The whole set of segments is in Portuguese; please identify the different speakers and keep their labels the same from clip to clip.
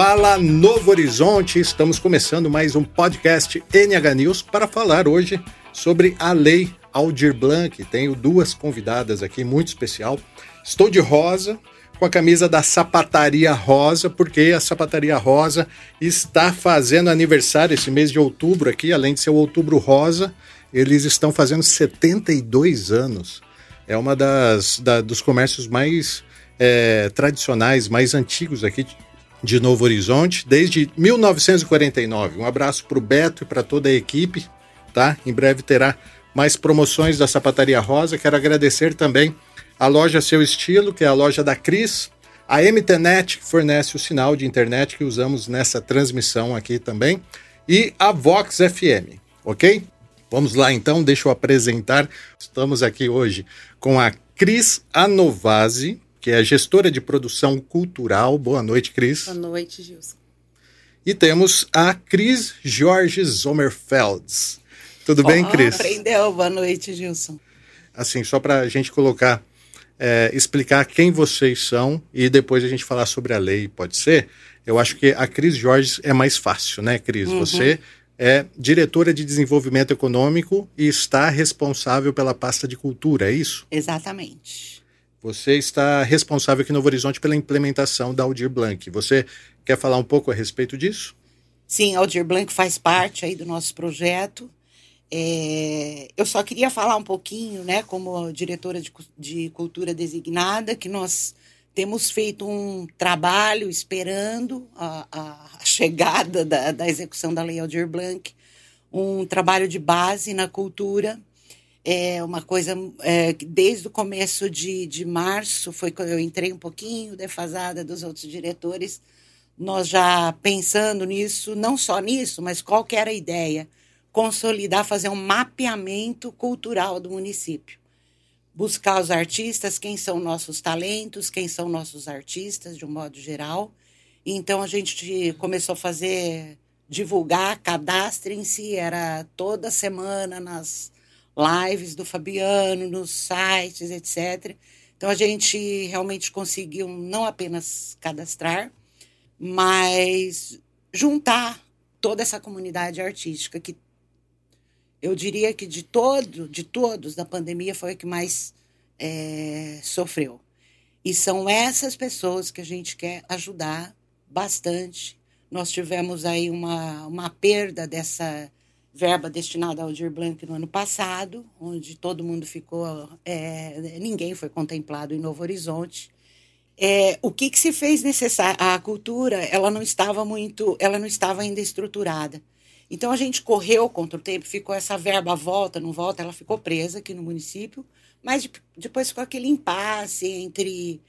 Speaker 1: Fala Novo Horizonte, estamos começando mais um podcast NH News para falar hoje sobre a lei Aldir Blanc. Tenho duas convidadas aqui muito especial. Estou de rosa, com a camisa da Sapataria Rosa, porque a Sapataria Rosa está fazendo aniversário esse mês de outubro aqui, além de ser o Outubro Rosa, eles estão fazendo 72 anos. É uma das da, dos comércios mais é, tradicionais, mais antigos aqui de Novo Horizonte, desde 1949. Um abraço para o Beto e para toda a equipe, tá? Em breve terá mais promoções da Sapataria Rosa. Quero agradecer também a loja Seu Estilo, que é a loja da Cris, a MTNet, que fornece o sinal de internet que usamos nessa transmissão aqui também, e a Vox FM, ok? Vamos lá então, deixa eu apresentar. Estamos aqui hoje com a Cris Anovazzi, que é gestora de produção cultural. Boa noite, Cris.
Speaker 2: Boa noite, Gilson.
Speaker 1: E temos a Cris Jorge Sommerfelds. Tudo oh, bem, Cris?
Speaker 2: Aprendeu. Boa noite, Gilson.
Speaker 1: Assim, só para a gente colocar, é, explicar quem vocês são e depois a gente falar sobre a lei, pode ser? Eu acho que a Cris Jorge é mais fácil, né, Cris? Uhum. Você é diretora de desenvolvimento econômico e está responsável pela pasta de cultura, é isso?
Speaker 2: Exatamente.
Speaker 1: Você está responsável aqui no Novo Horizonte pela implementação da Aldir Blanc. Você quer falar um pouco a respeito disso?
Speaker 2: Sim, Aldir Blanc faz parte aí do nosso projeto. É, eu só queria falar um pouquinho, né, como diretora de, de cultura designada, que nós temos feito um trabalho esperando a, a chegada da, da execução da Lei Aldir Blanc, um trabalho de base na cultura é uma coisa é, desde o começo de, de março, foi quando eu entrei um pouquinho defasada dos outros diretores, nós já pensando nisso, não só nisso, mas qual que era a ideia? Consolidar, fazer um mapeamento cultural do município. Buscar os artistas, quem são nossos talentos, quem são nossos artistas, de um modo geral. Então a gente começou a fazer, divulgar, cadastro em si, era toda semana nas lives do Fabiano, nos sites, etc. Então a gente realmente conseguiu não apenas cadastrar, mas juntar toda essa comunidade artística que eu diria que de todo, de todos da pandemia foi o que mais é, sofreu. E são essas pessoas que a gente quer ajudar bastante. Nós tivemos aí uma, uma perda dessa verba destinada ao Aldir Blanc no ano passado, onde todo mundo ficou, é, ninguém foi contemplado em Novo Horizonte. É, o que, que se fez necessário? A cultura, ela não estava muito, ela não estava ainda estruturada. Então a gente correu contra o tempo, ficou essa verba volta, não volta, ela ficou presa aqui no município, mas depois ficou aquele impasse entre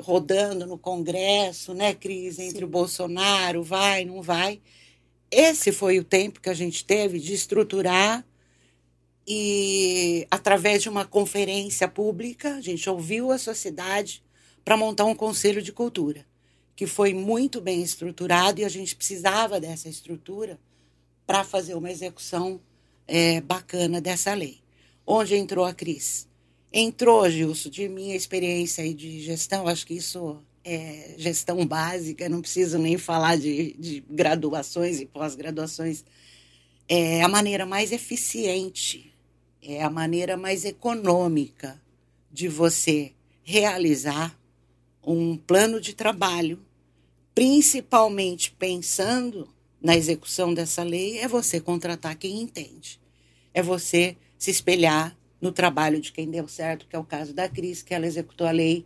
Speaker 2: rodando no Congresso, né, Cris, entre Sim. o Bolsonaro, vai, não vai. Esse foi o tempo que a gente teve de estruturar e, através de uma conferência pública, a gente ouviu a sociedade para montar um conselho de cultura, que foi muito bem estruturado e a gente precisava dessa estrutura para fazer uma execução é, bacana dessa lei. Onde entrou a Cris? Entrou, Gilson, de minha experiência de gestão, acho que isso é, gestão básica, não preciso nem falar de, de graduações e pós-graduações, é a maneira mais eficiente, é a maneira mais econômica de você realizar um plano de trabalho, principalmente pensando na execução dessa lei, é você contratar quem entende. É você se espelhar no trabalho de quem deu certo, que é o caso da Cris, que ela executou a lei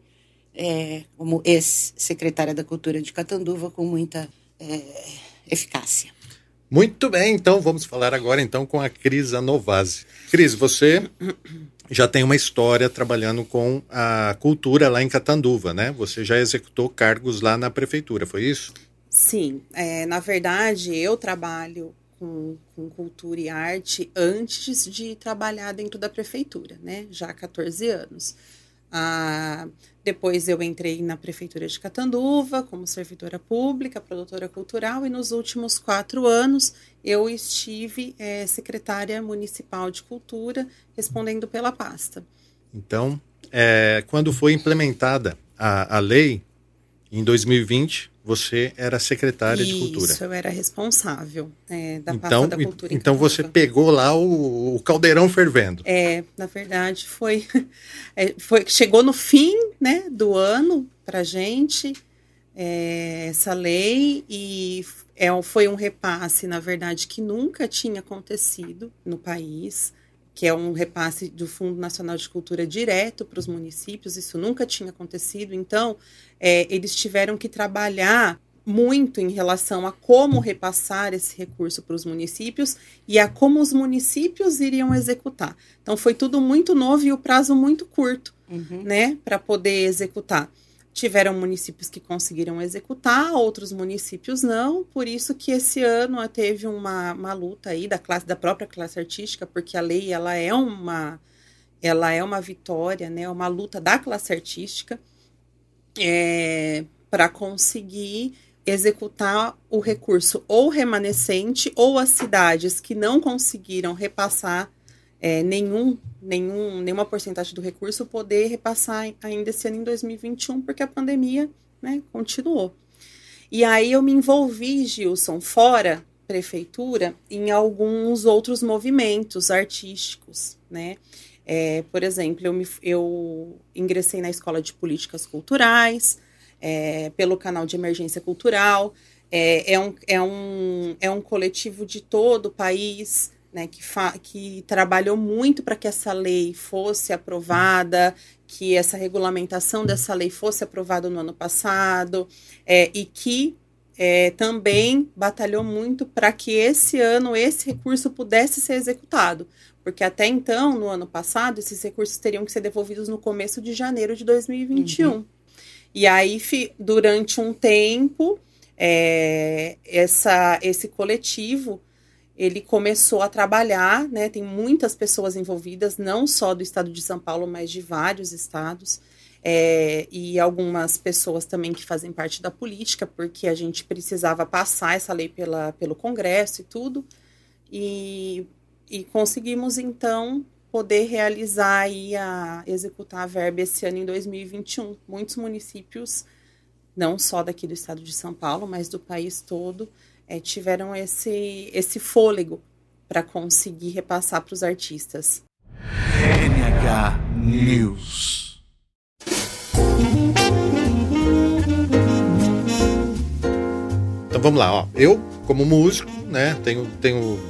Speaker 2: é, como ex-secretária da Cultura de Catanduva, com muita é, eficácia.
Speaker 1: Muito bem, então vamos falar agora então com a Cris Anovazzi. Cris, você já tem uma história trabalhando com a cultura lá em Catanduva, né? Você já executou cargos lá na prefeitura, foi isso?
Speaker 3: Sim, é, na verdade eu trabalho com, com, cultura e arte antes de trabalhar dentro da prefeitura, né? Já há 14 anos. Ah, depois eu entrei na Prefeitura de Catanduva como servidora pública, produtora cultural, e nos últimos quatro anos eu estive é, secretária municipal de cultura, respondendo pela pasta.
Speaker 1: Então, é, quando foi implementada a, a lei, em 2020, você era secretária
Speaker 3: Isso,
Speaker 1: de cultura.
Speaker 3: Isso, eu era responsável é, da
Speaker 1: então,
Speaker 3: da cultura.
Speaker 1: Então você pegou lá o, o, caldeirão fervendo.
Speaker 3: É, na verdade foi, é, foi chegou no fim, né, do ano para gente é, essa lei e é, foi um repasse, na verdade, que nunca tinha acontecido no país que é um repasse do Fundo Nacional de Cultura direto para os municípios, isso nunca tinha acontecido. Então, é, eles tiveram que trabalhar muito em relação a como repassar esse recurso para os municípios e a como os municípios iriam executar. Então, foi tudo muito novo e o prazo muito curto, uhum. né, para poder executar. Tiveram municípios que conseguiram executar, outros municípios não, por isso que esse ano teve uma, uma luta aí da classe da própria classe artística, porque a lei ela é uma ela é uma vitória, né, uma luta da classe artística é, para conseguir executar o recurso ou remanescente ou as cidades que não conseguiram repassar é, nenhum, nenhum, nenhuma porcentagem do recurso poder repassar ainda esse ano em 2021, porque a pandemia né, continuou. E aí eu me envolvi, Gilson, fora prefeitura, em alguns outros movimentos artísticos, né? É, por exemplo, eu, me, eu ingressei na Escola de Políticas Culturais, é, pelo canal de Emergência Cultural, é, é, um, é, um, é um coletivo de todo o país, né, que, que trabalhou muito para que essa lei fosse aprovada, que essa regulamentação dessa lei fosse aprovada no ano passado, é, e que é, também batalhou muito para que esse ano esse recurso pudesse ser executado. Porque até então, no ano passado, esses recursos teriam que ser devolvidos no começo de janeiro de 2021. Uhum. E aí, durante um tempo, é, essa, esse coletivo ele começou a trabalhar, né? Tem muitas pessoas envolvidas, não só do estado de São Paulo, mas de vários estados. É, e algumas pessoas também que fazem parte da política, porque a gente precisava passar essa lei pela, pelo Congresso e tudo. E, e conseguimos, então, poder realizar e a, executar a verba esse ano em 2021. Muitos municípios, não só daqui do estado de São Paulo, mas do país todo, é, tiveram esse, esse fôlego para conseguir repassar para os artistas. NH News.
Speaker 1: Então vamos lá, ó. Eu, como músico, né, tenho, tenho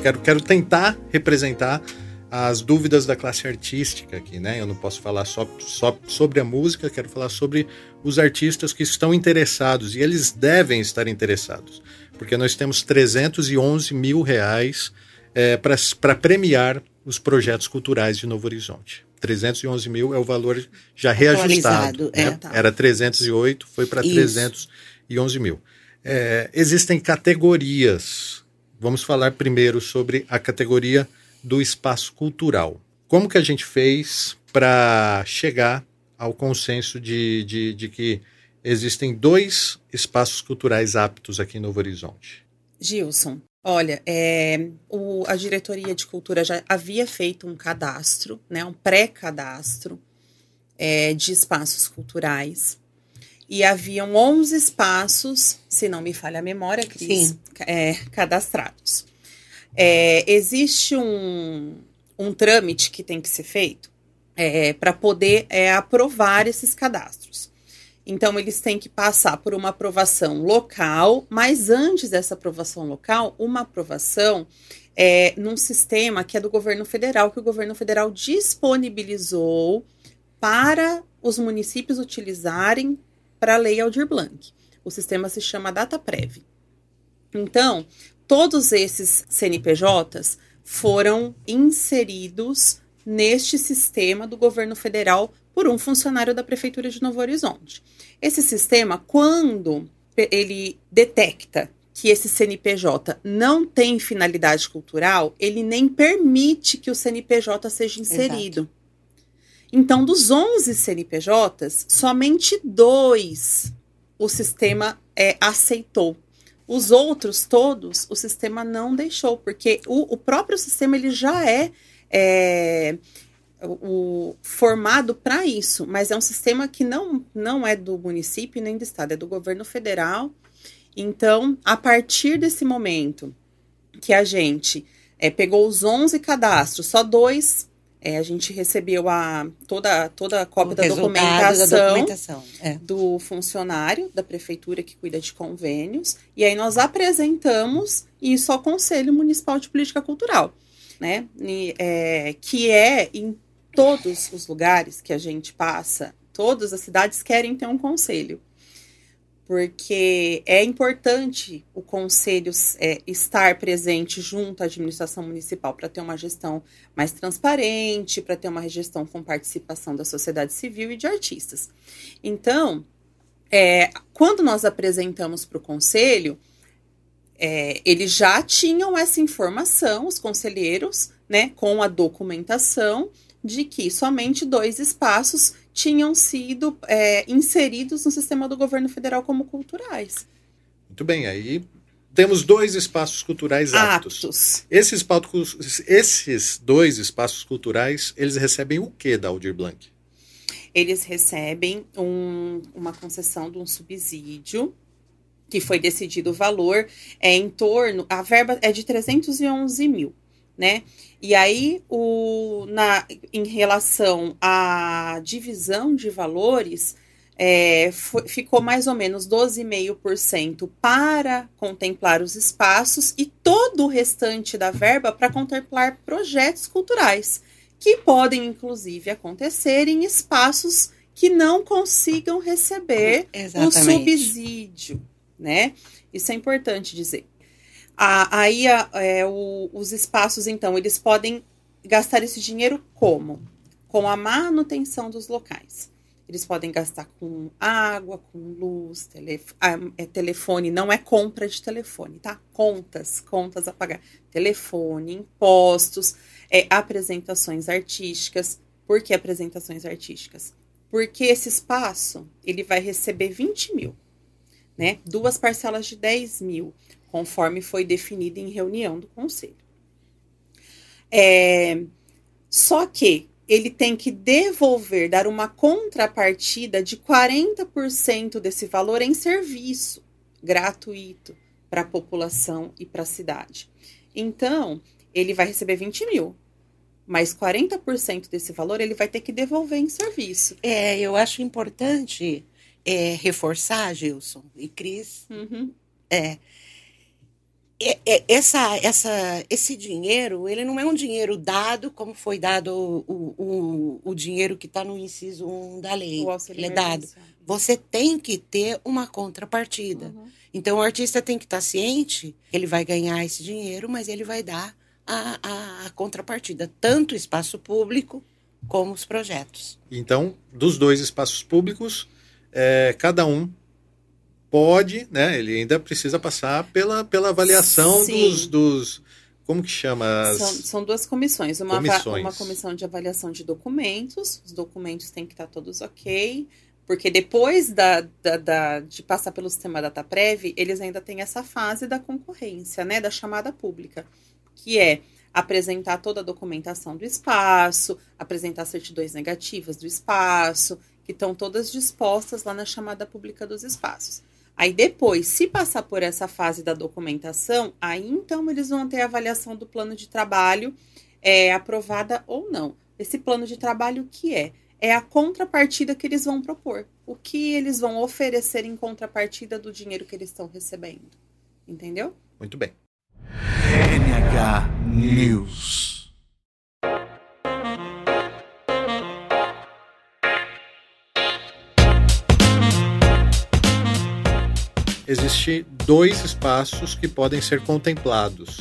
Speaker 1: quero, quero tentar representar as dúvidas da classe artística aqui, né? Eu não posso falar só, só sobre a música, quero falar sobre os artistas que estão interessados e eles devem estar interessados porque nós temos 311 mil reais é, para premiar os projetos culturais de Novo Horizonte. 311 mil é o valor já reajustado. Né? É, tá. Era 308, foi para 311 mil. É, existem categorias. Vamos falar primeiro sobre a categoria do espaço cultural. Como que a gente fez para chegar ao consenso de, de, de que existem dois espaços culturais aptos aqui em Novo Horizonte.
Speaker 3: Gilson, olha, é, o, a diretoria de cultura já havia feito um cadastro, né, um pré-cadastro é, de espaços culturais. E haviam 11 espaços, se não me falha a memória, Cris, é, cadastrados. É, existe um, um trâmite que tem que ser feito é, para poder é, aprovar esses cadastros. Então, eles têm que passar por uma aprovação local, mas antes dessa aprovação local, uma aprovação é, num sistema que é do governo federal, que o governo federal disponibilizou para os municípios utilizarem para a lei Aldir Blanc. O sistema se chama DataPrev. Então, todos esses CNPJs foram inseridos neste sistema do governo federal por um funcionário da Prefeitura de Novo Horizonte. Esse sistema, quando ele detecta que esse CNPJ não tem finalidade cultural, ele nem permite que o CNPJ seja inserido. Exato. Então, dos 11 CNPJs, somente dois o sistema é, aceitou. Os outros todos, o sistema não deixou, porque o, o próprio sistema ele já é, é o, formado para isso, mas é um sistema que não, não é do município nem do estado, é do governo federal. Então, a partir desse momento que a gente é, pegou os 11 cadastros, só dois é, a gente recebeu a, toda, toda a cópia da documentação, da documentação, é. do funcionário da prefeitura que cuida de convênios, e aí nós apresentamos isso ao Conselho Municipal de Política Cultural, né? E, é, que é em todos os lugares que a gente passa, todas as cidades querem ter um conselho porque é importante o conselho é, estar presente junto à administração municipal para ter uma gestão mais transparente, para ter uma gestão com participação da sociedade civil e de artistas. Então, é, quando nós apresentamos para o conselho, é, eles já tinham essa informação, os conselheiros, né, com a documentação de que somente dois espaços tinham sido é, inseridos no sistema do governo federal como culturais.
Speaker 1: Muito bem, aí temos dois espaços culturais aptos. aptos. Esses, esses dois espaços culturais, eles recebem o que da Aldir Blanc?
Speaker 3: Eles recebem um, uma concessão de um subsídio que foi decidido o valor é em torno, a verba é de 311 mil né? E aí, o, na, em relação à divisão de valores, é, foi, ficou mais ou menos 12,5% para contemplar os espaços e todo o restante da verba para contemplar projetos culturais, que podem, inclusive, acontecer em espaços que não consigam receber Exatamente. o subsídio, né? Isso é importante dizer. A, aí a, é, o, os espaços, então, eles podem gastar esse dinheiro como? Com a manutenção dos locais. Eles podem gastar com água, com luz, telef é, telefone, não é compra de telefone, tá? Contas, contas a pagar. Telefone, impostos, é, apresentações artísticas. Por que apresentações artísticas? Porque esse espaço, ele vai receber 20 mil, né? Duas parcelas de 10 mil conforme foi definido em reunião do conselho. É, só que ele tem que devolver, dar uma contrapartida de 40% desse valor em serviço gratuito para a população e para a cidade. Então, ele vai receber 20 mil, mas 40% desse valor ele vai ter que devolver em serviço.
Speaker 2: É, eu acho importante é, reforçar, Gilson e Cris, uhum. é, essa, essa, esse dinheiro, ele não é um dinheiro dado como foi dado o, o, o dinheiro que está no inciso 1 da lei. Ele é dado. Você tem que ter uma contrapartida. Uhum. Então, o artista tem que estar tá ciente, ele vai ganhar esse dinheiro, mas ele vai dar a, a, a contrapartida, tanto o espaço público como os projetos.
Speaker 1: Então, dos dois espaços públicos, é, cada um pode, né? Ele ainda precisa passar pela, pela avaliação dos, dos, Como que chama? As...
Speaker 3: São, são duas comissões. Uma, comissões. uma comissão de avaliação de documentos. Os documentos têm que estar todos ok. Porque depois da, da, da, de passar pelo sistema DataPrev, eles ainda têm essa fase da concorrência, né? Da chamada pública. Que é apresentar toda a documentação do espaço, apresentar certidões negativas do espaço, que estão todas dispostas lá na chamada pública dos espaços. Aí depois, se passar por essa fase da documentação, aí então eles vão ter a avaliação do plano de trabalho é, aprovada ou não. Esse plano de trabalho o que é? É a contrapartida que eles vão propor. O que eles vão oferecer em contrapartida do dinheiro que eles estão recebendo. Entendeu?
Speaker 1: Muito bem.
Speaker 4: NH News.
Speaker 1: Existe dois espaços que podem ser contemplados.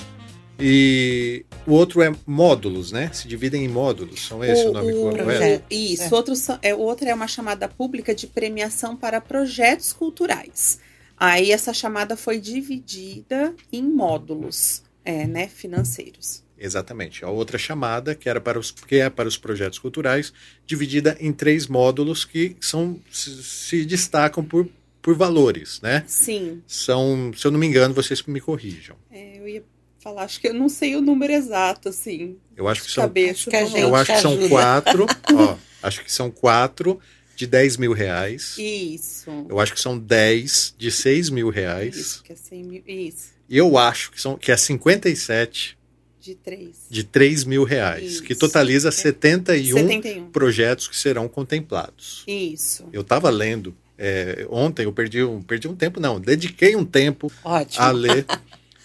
Speaker 1: E o outro é módulos, né? Se dividem em módulos. São esse o, o nome o, correto?
Speaker 3: Isso. É. Outro, é, o outro é uma chamada pública de premiação para projetos culturais. Aí essa chamada foi dividida em módulos é, né, financeiros.
Speaker 1: Exatamente. A outra chamada, que era para os que é para os projetos culturais, dividida em três módulos que são se, se destacam por por valores, né?
Speaker 3: Sim.
Speaker 1: São, se eu não me engano, vocês me corrijam.
Speaker 3: É, eu ia falar, acho que eu não sei o número exato, assim.
Speaker 1: Eu acho que são,
Speaker 3: cabeça.
Speaker 2: que a gente-
Speaker 1: eu acho que são quatro. ó, acho que são quatro de 10 mil reais.
Speaker 3: Isso.
Speaker 1: Eu acho que são 10 de 6 mil reais.
Speaker 3: Isso, que é 100 mil. Isso,
Speaker 1: E eu acho que, são, que é 57
Speaker 3: de 3.
Speaker 1: de 3 mil reais,
Speaker 3: Isso.
Speaker 1: que totaliza 71
Speaker 3: 71.
Speaker 1: projetos que serão contemplados.
Speaker 3: Isso.
Speaker 1: Eu estava lendo, é, ontem eu perdi um, perdi um tempo, não, dediquei um tempo
Speaker 2: Ótimo.
Speaker 1: a ler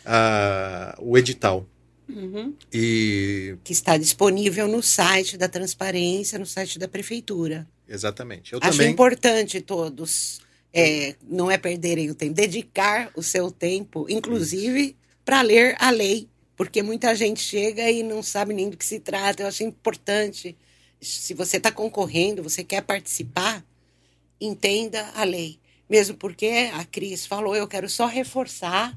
Speaker 1: a- o edital.
Speaker 3: Uhum.
Speaker 1: E,
Speaker 2: Que está disponível no site da transparência, no site da prefeitura.
Speaker 1: exatamente, eu
Speaker 2: Acho
Speaker 1: também...
Speaker 2: importante todos é, não é perderem o tempo, dedicar o seu tempo, inclusive para ler a lei, porque muita gente chega e não sabe nem do que se trata. Eu acho importante, se você está concorrendo, você quer participar, entenda a lei. Mesmo porque a Cris falou, eu quero só reforçar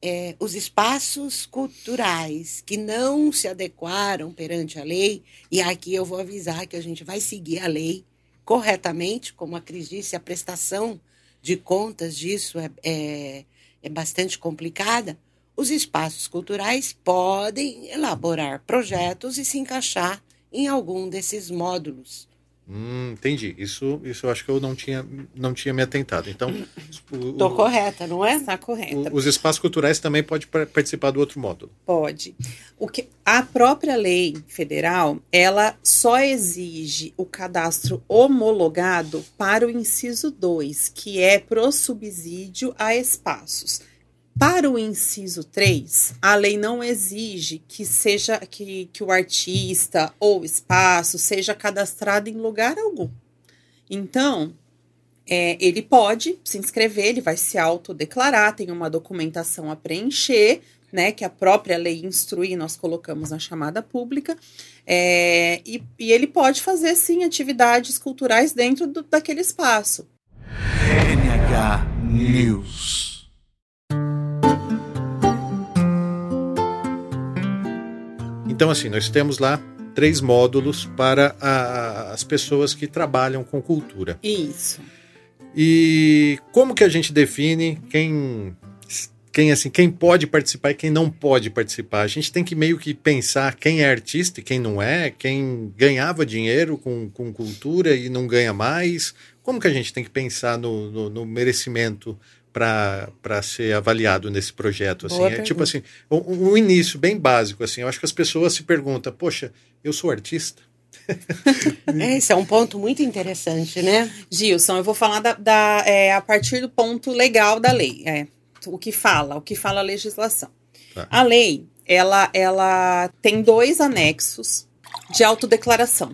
Speaker 2: é, os espaços culturais que não se adequaram perante a lei, e aqui eu vou avisar que a gente vai seguir a lei corretamente, como a Cris disse, a prestação de contas disso é, é, é bastante complicada. Os espaços culturais podem elaborar projetos e se encaixar em algum desses módulos.
Speaker 1: Hum, entendi, isso, isso eu acho que eu não tinha, não tinha me atentado. Então,
Speaker 2: Estou correta, não é?
Speaker 3: Está correta.
Speaker 1: o- os espaços culturais também podem par- participar do outro módulo.
Speaker 3: Pode. O que a própria lei federal, ela só exige o cadastro homologado para o inciso 2, que é pro subsídio a espaços. Para o inciso 3, a lei não exige que seja que, que o artista ou espaço seja cadastrado em lugar algum. Então, é, ele pode se inscrever, ele vai se autodeclarar, tem uma documentação a preencher, né, que a própria lei instrui, nós colocamos na chamada pública, é, e, e ele pode fazer, sim, atividades culturais dentro do- daquele espaço.
Speaker 4: NH News.
Speaker 1: Então, assim, nós temos lá três módulos para a- as pessoas que trabalham com cultura.
Speaker 3: Isso.
Speaker 1: E como que a gente define quem, quem assim, quem pode participar e quem não pode participar? A gente tem que meio que pensar quem é artista e quem não é, quem ganhava dinheiro com, com cultura e não ganha mais. Como que a gente tem que pensar no, no, no merecimento para ser avaliado nesse projeto? Assim?
Speaker 2: Boa
Speaker 1: É tipo
Speaker 2: pergunta.
Speaker 1: assim, um, um início bem básico. Assim, eu acho que as pessoas se perguntam, poxa, eu sou artista?
Speaker 2: Esse é um ponto muito interessante, né?
Speaker 3: Gilson, eu vou falar da, da- é, a partir do ponto legal da lei. É, o que fala, o que fala a legislação.
Speaker 1: Tá.
Speaker 3: A lei, ela, ela tem dois anexos de autodeclaração.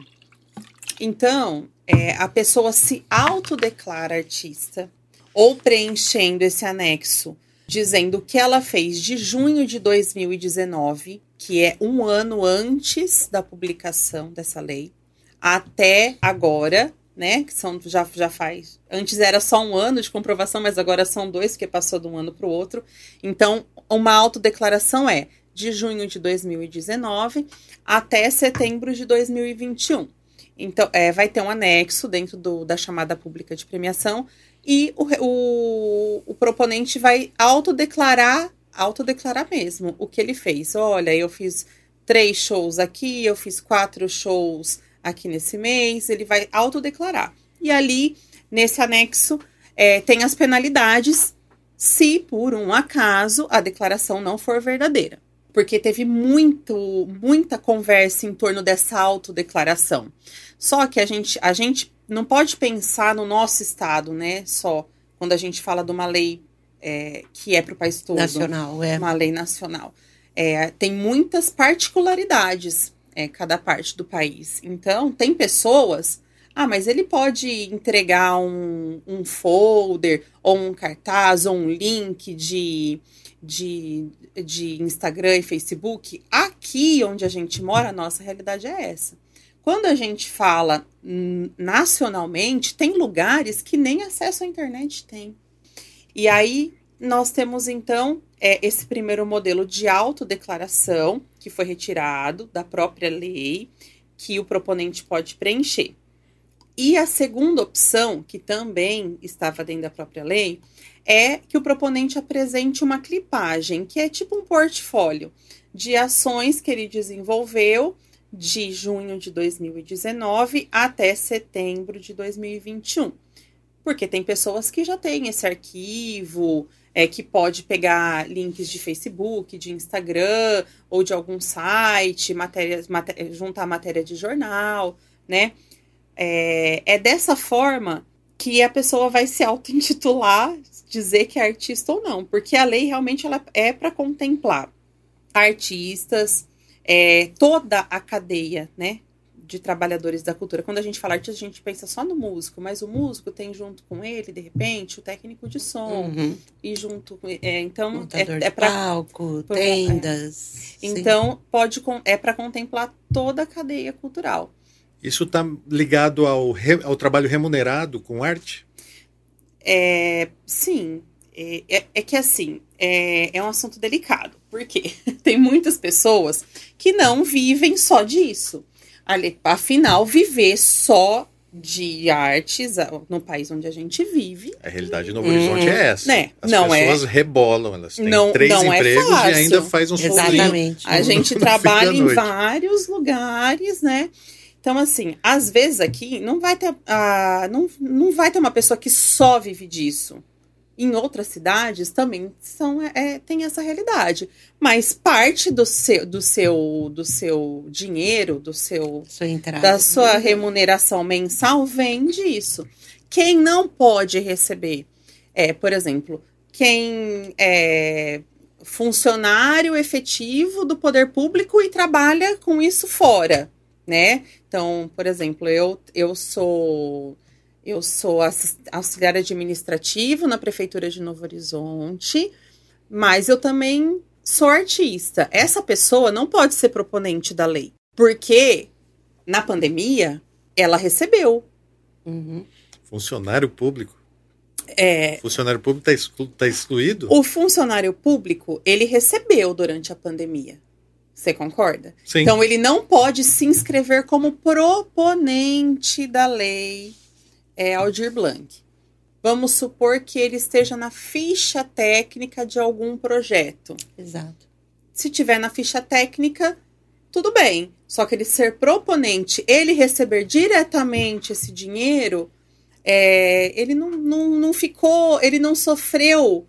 Speaker 3: Então, é, a pessoa se autodeclara artista ou preenchendo esse anexo dizendo que ela fez de junho de 2019, que é um ano antes da publicação dessa lei, até agora, né? Que são já, já faz. Antes era só um ano de comprovação, mas agora são dois, porque passou de um ano para o outro. Então, uma autodeclaração é de junho de 2019 até setembro de 2021. Então, é, vai ter um anexo dentro do, da chamada pública de premiação e o, o, o proponente vai autodeclarar, autodeclarar mesmo o que ele fez. Olha, eu fiz três shows aqui, eu fiz quatro shows aqui nesse mês, ele vai autodeclarar. E ali, nesse anexo, é, tem as penalidades se, por um acaso, a declaração não for verdadeira. Porque teve muito, muita conversa em torno dessa autodeclaração. Só que a gente, a gente não pode pensar no nosso estado, né? Só quando a gente fala de uma lei é, que é para o país todo
Speaker 2: Nacional, é.
Speaker 3: uma lei nacional. É, tem muitas particularidades é, cada parte do país. Então, tem pessoas. Ah, mas ele pode entregar um, um folder, ou um cartaz, ou um link de, de, de Instagram e Facebook. Aqui onde a gente mora, a nossa realidade é essa. Quando a gente fala nacionalmente, tem lugares que nem acesso à internet tem. E aí nós temos então é, esse primeiro modelo de autodeclaração, que foi retirado da própria lei, que o proponente pode preencher. E a segunda opção, que também estava dentro da própria lei, é que o proponente apresente uma clipagem, que é tipo um portfólio de ações que ele desenvolveu de junho de 2019 até setembro de 2021. Porque tem pessoas que já têm esse arquivo, é, que pode pegar links de Facebook, de Instagram ou de algum site, matérias, maté juntar matéria de jornal, né? É, é dessa forma que a pessoa vai se auto-intitular, dizer que é artista ou não, porque a lei realmente ela é para contemplar artistas, é, toda a cadeia, né, de trabalhadores da cultura. Quando a gente fala artista, a gente pensa só no músico, mas o músico tem junto com ele, de repente, o técnico de som
Speaker 2: Uhum.
Speaker 3: e junto, é, então
Speaker 2: Montador
Speaker 3: é,
Speaker 2: de
Speaker 3: é para
Speaker 2: palco,
Speaker 3: pra-
Speaker 2: tendas. sim.
Speaker 3: então pode é para contemplar toda a cadeia cultural.
Speaker 1: Isso está ligado ao, re- ao trabalho remunerado com arte?
Speaker 3: É, sim, é, é- é que assim, é, é um assunto delicado, porque tem muitas pessoas que não vivem só disso. Ali, Afinal, viver só de artes no país onde a gente vive
Speaker 1: A realidade no
Speaker 2: Hum.
Speaker 1: Horizonte é essa.
Speaker 3: Né,
Speaker 1: As
Speaker 3: não é-
Speaker 1: pessoas rebolam, elas têm
Speaker 3: Não-
Speaker 1: três
Speaker 3: não é
Speaker 1: empregos e
Speaker 3: fácil.
Speaker 1: ainda faz um.
Speaker 2: Exatamente.
Speaker 3: A gente trabalha em vários lugares, né? Então, assim, às vezes aqui não vai ter, ah, não, não vai ter uma pessoa que só vive disso. Em outras cidades também são, é, tem essa realidade. Mas parte do seu, do seu, do seu dinheiro, do seu
Speaker 2: Sua entrada.
Speaker 3: da sua remuneração mensal vem disso. Quem não pode receber é, por exemplo, quem é funcionário efetivo do poder público e trabalha com isso fora, né? Então, por exemplo, eu, eu sou eu sou auxiliar administrativo na prefeitura de Novo Horizonte, mas eu também sou artista. Essa pessoa não pode ser proponente da lei, porque na pandemia ela recebeu.
Speaker 2: Uhum.
Speaker 1: Funcionário público.
Speaker 3: É,
Speaker 1: Funcionário público está exclu tá excluído?
Speaker 3: o funcionário público ele recebeu durante a pandemia. Você concorda?
Speaker 1: Sim.
Speaker 3: Então ele não pode se inscrever como proponente da lei é, Aldir Blanc. Vamos supor que ele esteja na ficha técnica de algum projeto.
Speaker 2: Exato.
Speaker 3: Se tiver na ficha técnica, tudo bem. Só que ele ser proponente, ele receber diretamente esse dinheiro, é, ele não, não, não ficou, ele não sofreu.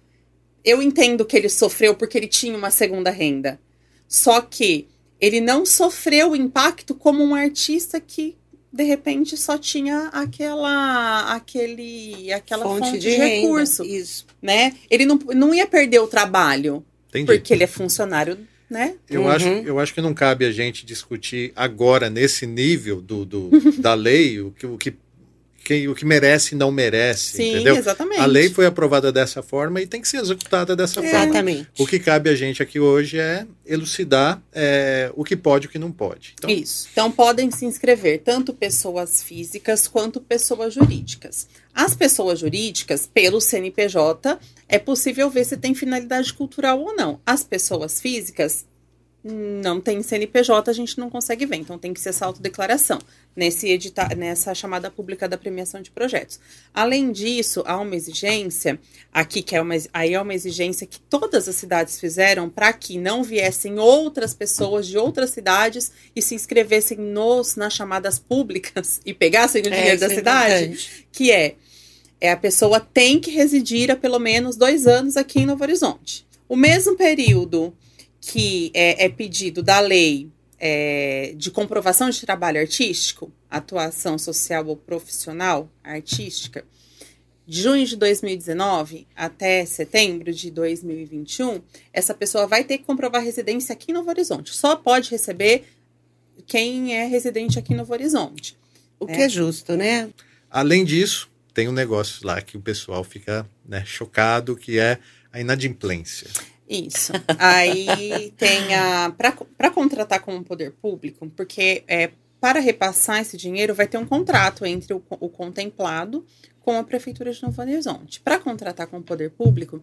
Speaker 3: Eu entendo que ele sofreu porque ele tinha uma segunda renda. Só que ele não sofreu o impacto como um artista que de repente só tinha aquela aquele aquela fonte, de,
Speaker 2: renda,
Speaker 3: recurso,
Speaker 2: Isso.
Speaker 3: né? Ele não, não ia perder o trabalho
Speaker 1: Entendi.
Speaker 3: porque ele é funcionário, né?
Speaker 1: Eu,
Speaker 2: Uhum.
Speaker 1: acho, eu acho que não cabe a gente discutir agora, nesse nível do, do- da lei, o que, o, que, quem- o que merece e não merece,
Speaker 3: Sim,
Speaker 1: entendeu?
Speaker 3: exatamente.
Speaker 1: A lei foi aprovada dessa forma e tem que ser executada dessa forma.
Speaker 2: Exatamente.
Speaker 1: O que cabe a gente aqui hoje é elucidar é, o que pode e o que não pode. Então,
Speaker 3: Isso. Então podem se inscrever tanto pessoas físicas quanto pessoas jurídicas. As pessoas jurídicas, pelo CNPJ, é possível ver se tem finalidade cultural ou não. As pessoas físicas não tem CNPJ, a gente não consegue ver, então tem que ser essa autodeclaração nesse edita nessa chamada pública da premiação de projetos. Além disso, há uma exigência aqui que é uma aí é uma exigência que todas as cidades fizeram para que não viessem outras pessoas de outras cidades e se inscrevessem nos nas chamadas públicas e pegassem o dinheiro
Speaker 2: É,
Speaker 3: da
Speaker 2: é
Speaker 3: cidade,
Speaker 2: importante.
Speaker 3: que é, é a pessoa tem que residir há pelo menos dois anos aqui em Novo Horizonte. O mesmo período que é, é pedido da lei é, de comprovação de trabalho artístico, atuação social ou profissional artística, de junho de 2019 até setembro de 2021, essa pessoa vai ter que comprovar residência aqui em Novo Horizonte. Só pode receber quem é residente aqui em Novo Horizonte.
Speaker 2: O que é justo, né?
Speaker 1: além disso, tem um negócio lá que o pessoal fica né, chocado, que é a inadimplência.
Speaker 3: Isso. Aí tem a. Para contratar com o poder público, porque é, para repassar esse dinheiro vai ter um contrato entre o, o contemplado com a Prefeitura de Novo Horizonte. Para contratar com o poder público,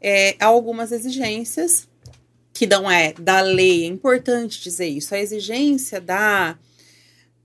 Speaker 3: é, há algumas exigências que não é da lei, é importante dizer isso. A exigência da,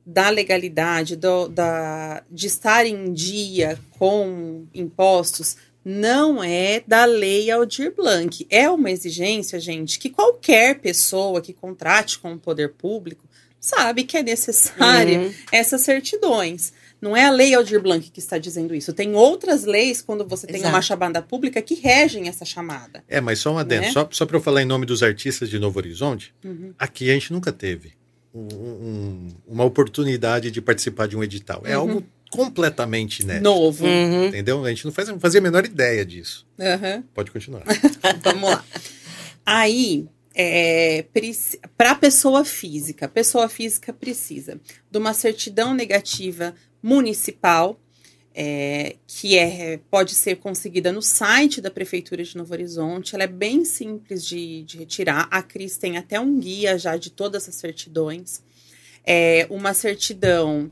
Speaker 3: da legalidade, do, da, de estar em dia com impostos, não é da lei Aldir Blanc. É uma exigência, gente, que qualquer pessoa que contrate com o poder público sabe que é necessária
Speaker 2: Uhum.
Speaker 3: essas certidões. Não é a lei Aldir Blanc que está dizendo isso. Tem outras leis, quando você tem
Speaker 2: Exato.
Speaker 3: uma chamada pública, que regem essa chamada.
Speaker 1: É, mas só um adendo.
Speaker 3: Né?
Speaker 1: Só, só para eu falar em nome dos artistas de Novo Horizonte,
Speaker 3: Uhum.
Speaker 1: aqui a gente nunca teve um- um- uma oportunidade de participar de um edital. É
Speaker 3: Uhum.
Speaker 1: algo completamente inédito.
Speaker 3: Novo.
Speaker 2: Uhum.
Speaker 1: Entendeu? A gente não, faz, não fazia a menor ideia disso.
Speaker 3: Aham.
Speaker 1: Pode continuar.
Speaker 3: Vamos lá. Aí, para a pessoa física, a pessoa física precisa de uma certidão negativa municipal, é, que é, pode ser conseguida no site da Prefeitura de Novo Horizonte. Ela é bem simples de, de retirar. A Cris tem até um guia já de todas as certidões. É, uma certidão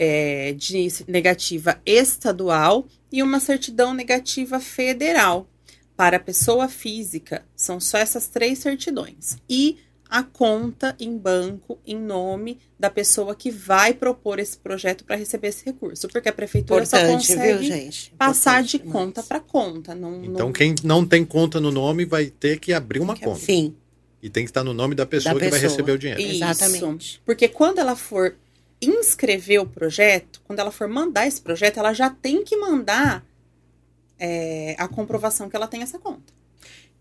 Speaker 3: é, de negativa estadual e uma certidão negativa federal. Para a pessoa física, são só essas três certidões. E a conta em banco em nome da pessoa que vai propor esse projeto para receber esse recurso. Porque a prefeitura só
Speaker 2: Importante, viu,
Speaker 3: consegue
Speaker 2: gente?
Speaker 3: passar
Speaker 2: Importante
Speaker 3: de conta
Speaker 2: demais.
Speaker 3: para conta. Não,
Speaker 1: Então,
Speaker 3: não-
Speaker 1: quem não tem conta no nome vai ter que abrir uma
Speaker 3: Que
Speaker 1: conta.
Speaker 2: Sim,
Speaker 1: E tem que estar no nome da pessoa
Speaker 2: Da
Speaker 1: que vai
Speaker 2: pessoa.
Speaker 1: receber o dinheiro.
Speaker 3: Isso.
Speaker 2: exatamente.
Speaker 3: Porque quando ela for inscrever o projeto, quando ela for mandar esse projeto, ela já tem que mandar é, a comprovação que ela tem essa conta.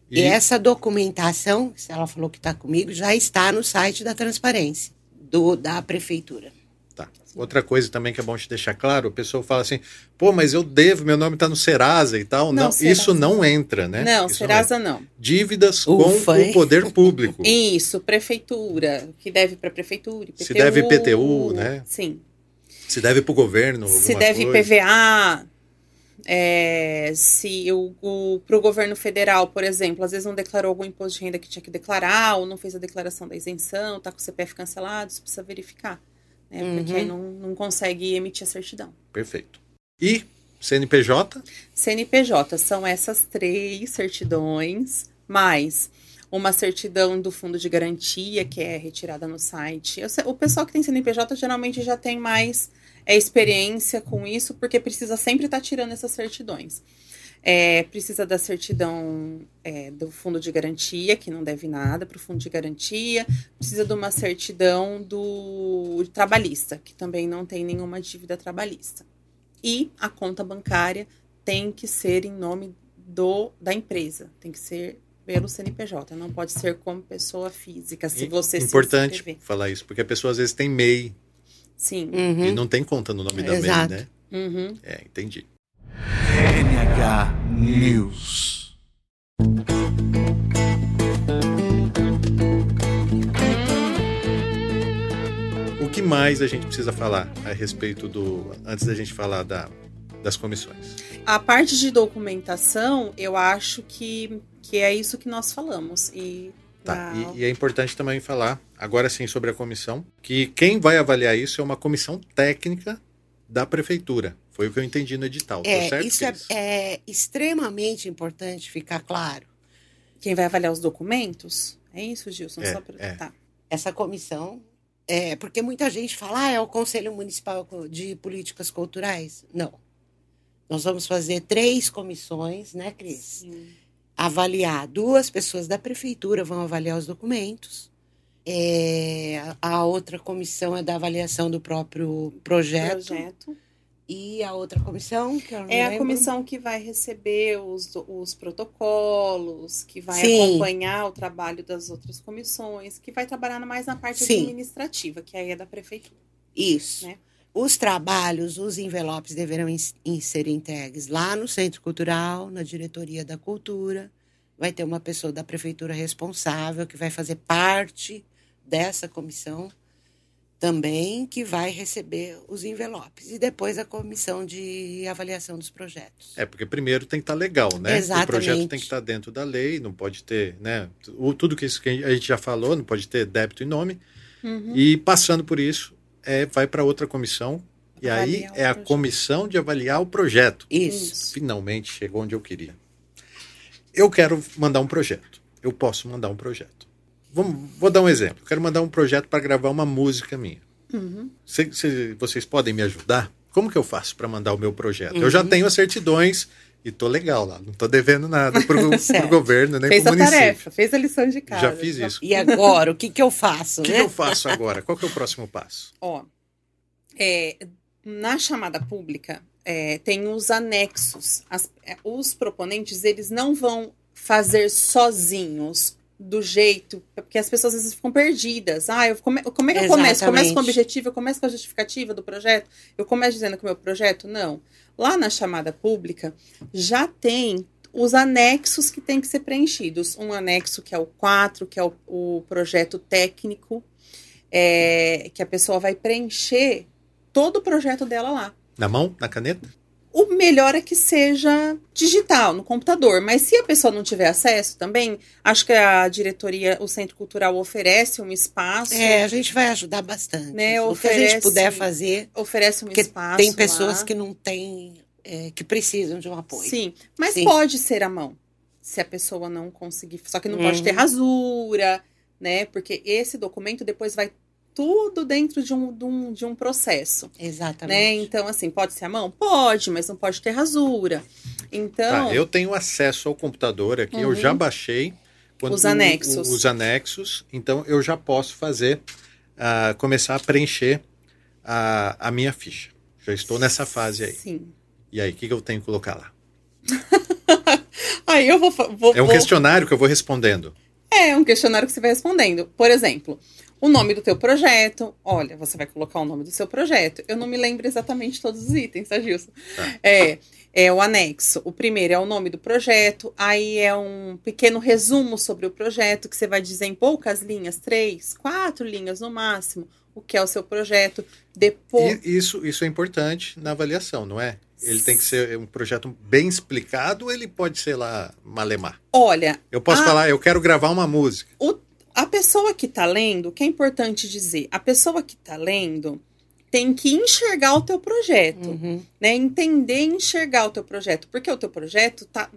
Speaker 2: E, essa documentação, se ela falou que está comigo, já está no site da transparência do, da prefeitura.
Speaker 1: Outra coisa também que é bom te deixar claro, a pessoa fala assim, pô, mas eu devo, meu nome está no Serasa e tal.
Speaker 3: Não,
Speaker 1: Não,
Speaker 3: Serasa
Speaker 1: isso não entra, né?
Speaker 3: Não,
Speaker 1: Isso
Speaker 3: Serasa não.
Speaker 1: entra. Dívidas
Speaker 2: Ufa,
Speaker 1: com
Speaker 2: hein?
Speaker 1: o poder público.
Speaker 3: Isso, prefeitura, que deve para prefeitura, IPTU.
Speaker 1: Se deve IPTU, né?
Speaker 3: Sim.
Speaker 1: Se deve para o governo.
Speaker 3: Se deve
Speaker 1: coisa.
Speaker 3: PVA, é, se o, o, para o governo federal, por exemplo, às vezes não declarou algum imposto de renda que tinha que declarar, ou não fez a declaração da isenção, tá com o CPF cancelado, isso precisa verificar. Né? Porque
Speaker 2: Uhum.
Speaker 3: aí não, não consegue emitir a certidão.
Speaker 1: Perfeito. E CNPJ?
Speaker 3: CNPJ são essas três certidões, mais uma certidão do fundo de garantia, que é retirada no site. O pessoal que tem CNPJ geralmente já tem mais é, experiência com isso, porque precisa sempre estar tirando essas certidões. É, precisa da certidão é, do fundo de garantia, que não deve nada para o fundo de garantia. Precisa de uma certidão do trabalhista, que também não tem nenhuma dívida trabalhista. E a conta bancária tem que ser em nome do, da empresa, tem que ser pelo CNPJ, não pode ser como pessoa física, se
Speaker 1: E-
Speaker 3: você
Speaker 1: Importante
Speaker 3: se
Speaker 1: falar isso, porque a pessoa às vezes tem MEI
Speaker 3: Sim.
Speaker 2: Uhum.
Speaker 1: e não tem conta no nome da
Speaker 2: Exato.
Speaker 1: MEI, né?
Speaker 3: Uhum.
Speaker 1: É, entendi.
Speaker 4: NH News.
Speaker 1: O que mais a gente precisa falar a respeito do. Antes da gente falar da, das comissões?
Speaker 3: A parte de documentação, eu acho que, que é isso que nós falamos. E,
Speaker 1: Tá. E, e é importante também falar, agora sim, sobre a comissão, que quem vai avaliar isso é uma comissão técnica da prefeitura. Foi o que eu entendi no edital.
Speaker 2: É,
Speaker 1: certo,
Speaker 2: isso é,
Speaker 1: Cris?
Speaker 2: é extremamente importante ficar claro.
Speaker 3: quem vai avaliar os documentos? É isso, Gilson?
Speaker 1: É,
Speaker 3: Só pra...
Speaker 1: é.
Speaker 3: Tá.
Speaker 2: Essa comissão, é, porque muita gente fala, ah, é o Conselho Municipal de Políticas Culturais. Não. Nós vamos fazer três comissões, né, Cris?
Speaker 3: Sim.
Speaker 2: avaliar. Duas pessoas da prefeitura vão avaliar os documentos. É, a a outra comissão é da avaliação do próprio projeto.
Speaker 3: Projeto.
Speaker 2: E a outra comissão, que eu não
Speaker 3: É a
Speaker 2: lembro.
Speaker 3: comissão que vai receber os, os protocolos, que vai
Speaker 2: Sim.
Speaker 3: acompanhar o trabalho das outras comissões, que vai trabalhar mais na parte
Speaker 2: Sim.
Speaker 3: administrativa, que aí é da prefeitura.
Speaker 2: Isso.
Speaker 3: né?
Speaker 2: Os trabalhos, os envelopes deverão ins- em ser entregues lá no Centro Cultural, na Diretoria da Cultura. Vai ter uma pessoa da prefeitura responsável que vai fazer parte dessa comissão também, que vai receber os envelopes. E depois a comissão de avaliação dos projetos.
Speaker 1: É, porque primeiro tem que estar legal, né? O
Speaker 2: Exatamente.
Speaker 1: projeto tem que estar dentro da lei, não pode ter, né? O, tudo que, isso que a gente já falou, não pode ter débito e nome.
Speaker 3: Uhum.
Speaker 1: E passando por isso, é, vai para outra comissão. E aí
Speaker 3: Avaliar o
Speaker 1: é a
Speaker 3: projeto.
Speaker 1: comissão de avaliar o projeto.
Speaker 2: Isso.
Speaker 1: Finalmente chegou onde eu queria. Eu quero mandar um projeto. Eu posso mandar um projeto. Vamos, vou dar um exemplo. Quero mandar um projeto para gravar uma música minha.
Speaker 3: Uhum.
Speaker 1: Se- se vocês podem me ajudar? Como que eu faço para mandar o meu projeto? Eu já tenho as certidões e tô legal lá, não tô devendo nada pro, pro governo nem
Speaker 3: Fez
Speaker 1: pro
Speaker 3: a
Speaker 1: município.
Speaker 3: tarefa, fez a lição de casa.
Speaker 1: Já fiz isso.
Speaker 2: E agora, o que, que eu faço,
Speaker 1: O que,
Speaker 2: né?
Speaker 1: que eu faço agora? Qual que é o próximo passo?
Speaker 3: Ó, é, na chamada pública é, tem os anexos. As- é, os proponentes eles não vão fazer sozinhos do jeito porque as pessoas às vezes ficam perdidas. Ah, eu come, como é que eu começo? Começo com o
Speaker 2: Exatamente.
Speaker 3: objetivo, eu começo com a justificativa do projeto, eu começo dizendo que o meu projeto não. Lá na chamada pública já tem os anexos que têm que ser preenchidos. Um anexo que é o 4, que é o, o projeto técnico, é, que a pessoa vai preencher todo o projeto dela lá.
Speaker 1: Na mão? Na caneta?
Speaker 3: O melhor é que seja digital, no computador. Mas se a pessoa não tiver acesso também, acho que a diretoria, o Centro Cultural oferece um espaço.
Speaker 2: É, a gente vai ajudar bastante.
Speaker 3: Né,
Speaker 2: o que a gente
Speaker 3: oferece-
Speaker 2: puder fazer,
Speaker 3: Oferece um espaço.
Speaker 2: tem pessoas
Speaker 3: lá.
Speaker 2: que não têm, é, que precisam de um apoio.
Speaker 3: Sim, mas
Speaker 2: Sim.
Speaker 3: pode ser a mão. Se a pessoa não conseguir. Só que não pode
Speaker 2: Uhum.
Speaker 3: ter rasura, né? Porque esse documento depois vai tudo dentro de um, de um, de um processo. né?
Speaker 2: Exatamente.
Speaker 3: Então, assim, pode ser a mão? Pode, mas não pode ter rasura. Então,
Speaker 1: Tá, eu tenho acesso ao computador aqui, eu
Speaker 3: Uhum.
Speaker 1: já baixei. quando-
Speaker 3: Os anexos.
Speaker 1: o- os anexos, então eu já posso fazer, ah, começar a preencher a, a minha ficha. Já estou nessa fase aí.
Speaker 3: Sim.
Speaker 1: E aí, o que, que eu tenho que colocar lá?
Speaker 3: Aí eu vou. vou
Speaker 1: É um
Speaker 3: vou-
Speaker 1: questionário que eu vou respondendo.
Speaker 3: É um questionário que você vai respondendo. Por exemplo, o nome do teu projeto. Olha, você vai colocar o nome do seu projeto. Eu não me lembro exatamente todos os itens, tá, Gilson?
Speaker 1: Tá.
Speaker 3: É, é o anexo. O primeiro é o nome do projeto. Aí é um pequeno resumo sobre o projeto que você vai dizer em poucas linhas, três, quatro linhas no máximo, o que é o seu projeto. Depois.
Speaker 1: E isso, isso é importante na avaliação, não é? Ele tem que ser um projeto bem explicado ou ele pode ser lá malemar?
Speaker 3: Olha,
Speaker 1: Eu posso
Speaker 3: Ah.
Speaker 1: falar, eu quero gravar uma música.
Speaker 3: o- a pessoa que tá lendo, o que é importante dizer, a pessoa que tá lendo tem que enxergar o teu projeto,
Speaker 2: Uhum.
Speaker 3: né? Entender e enxergar o teu projeto, porque o teu projeto tá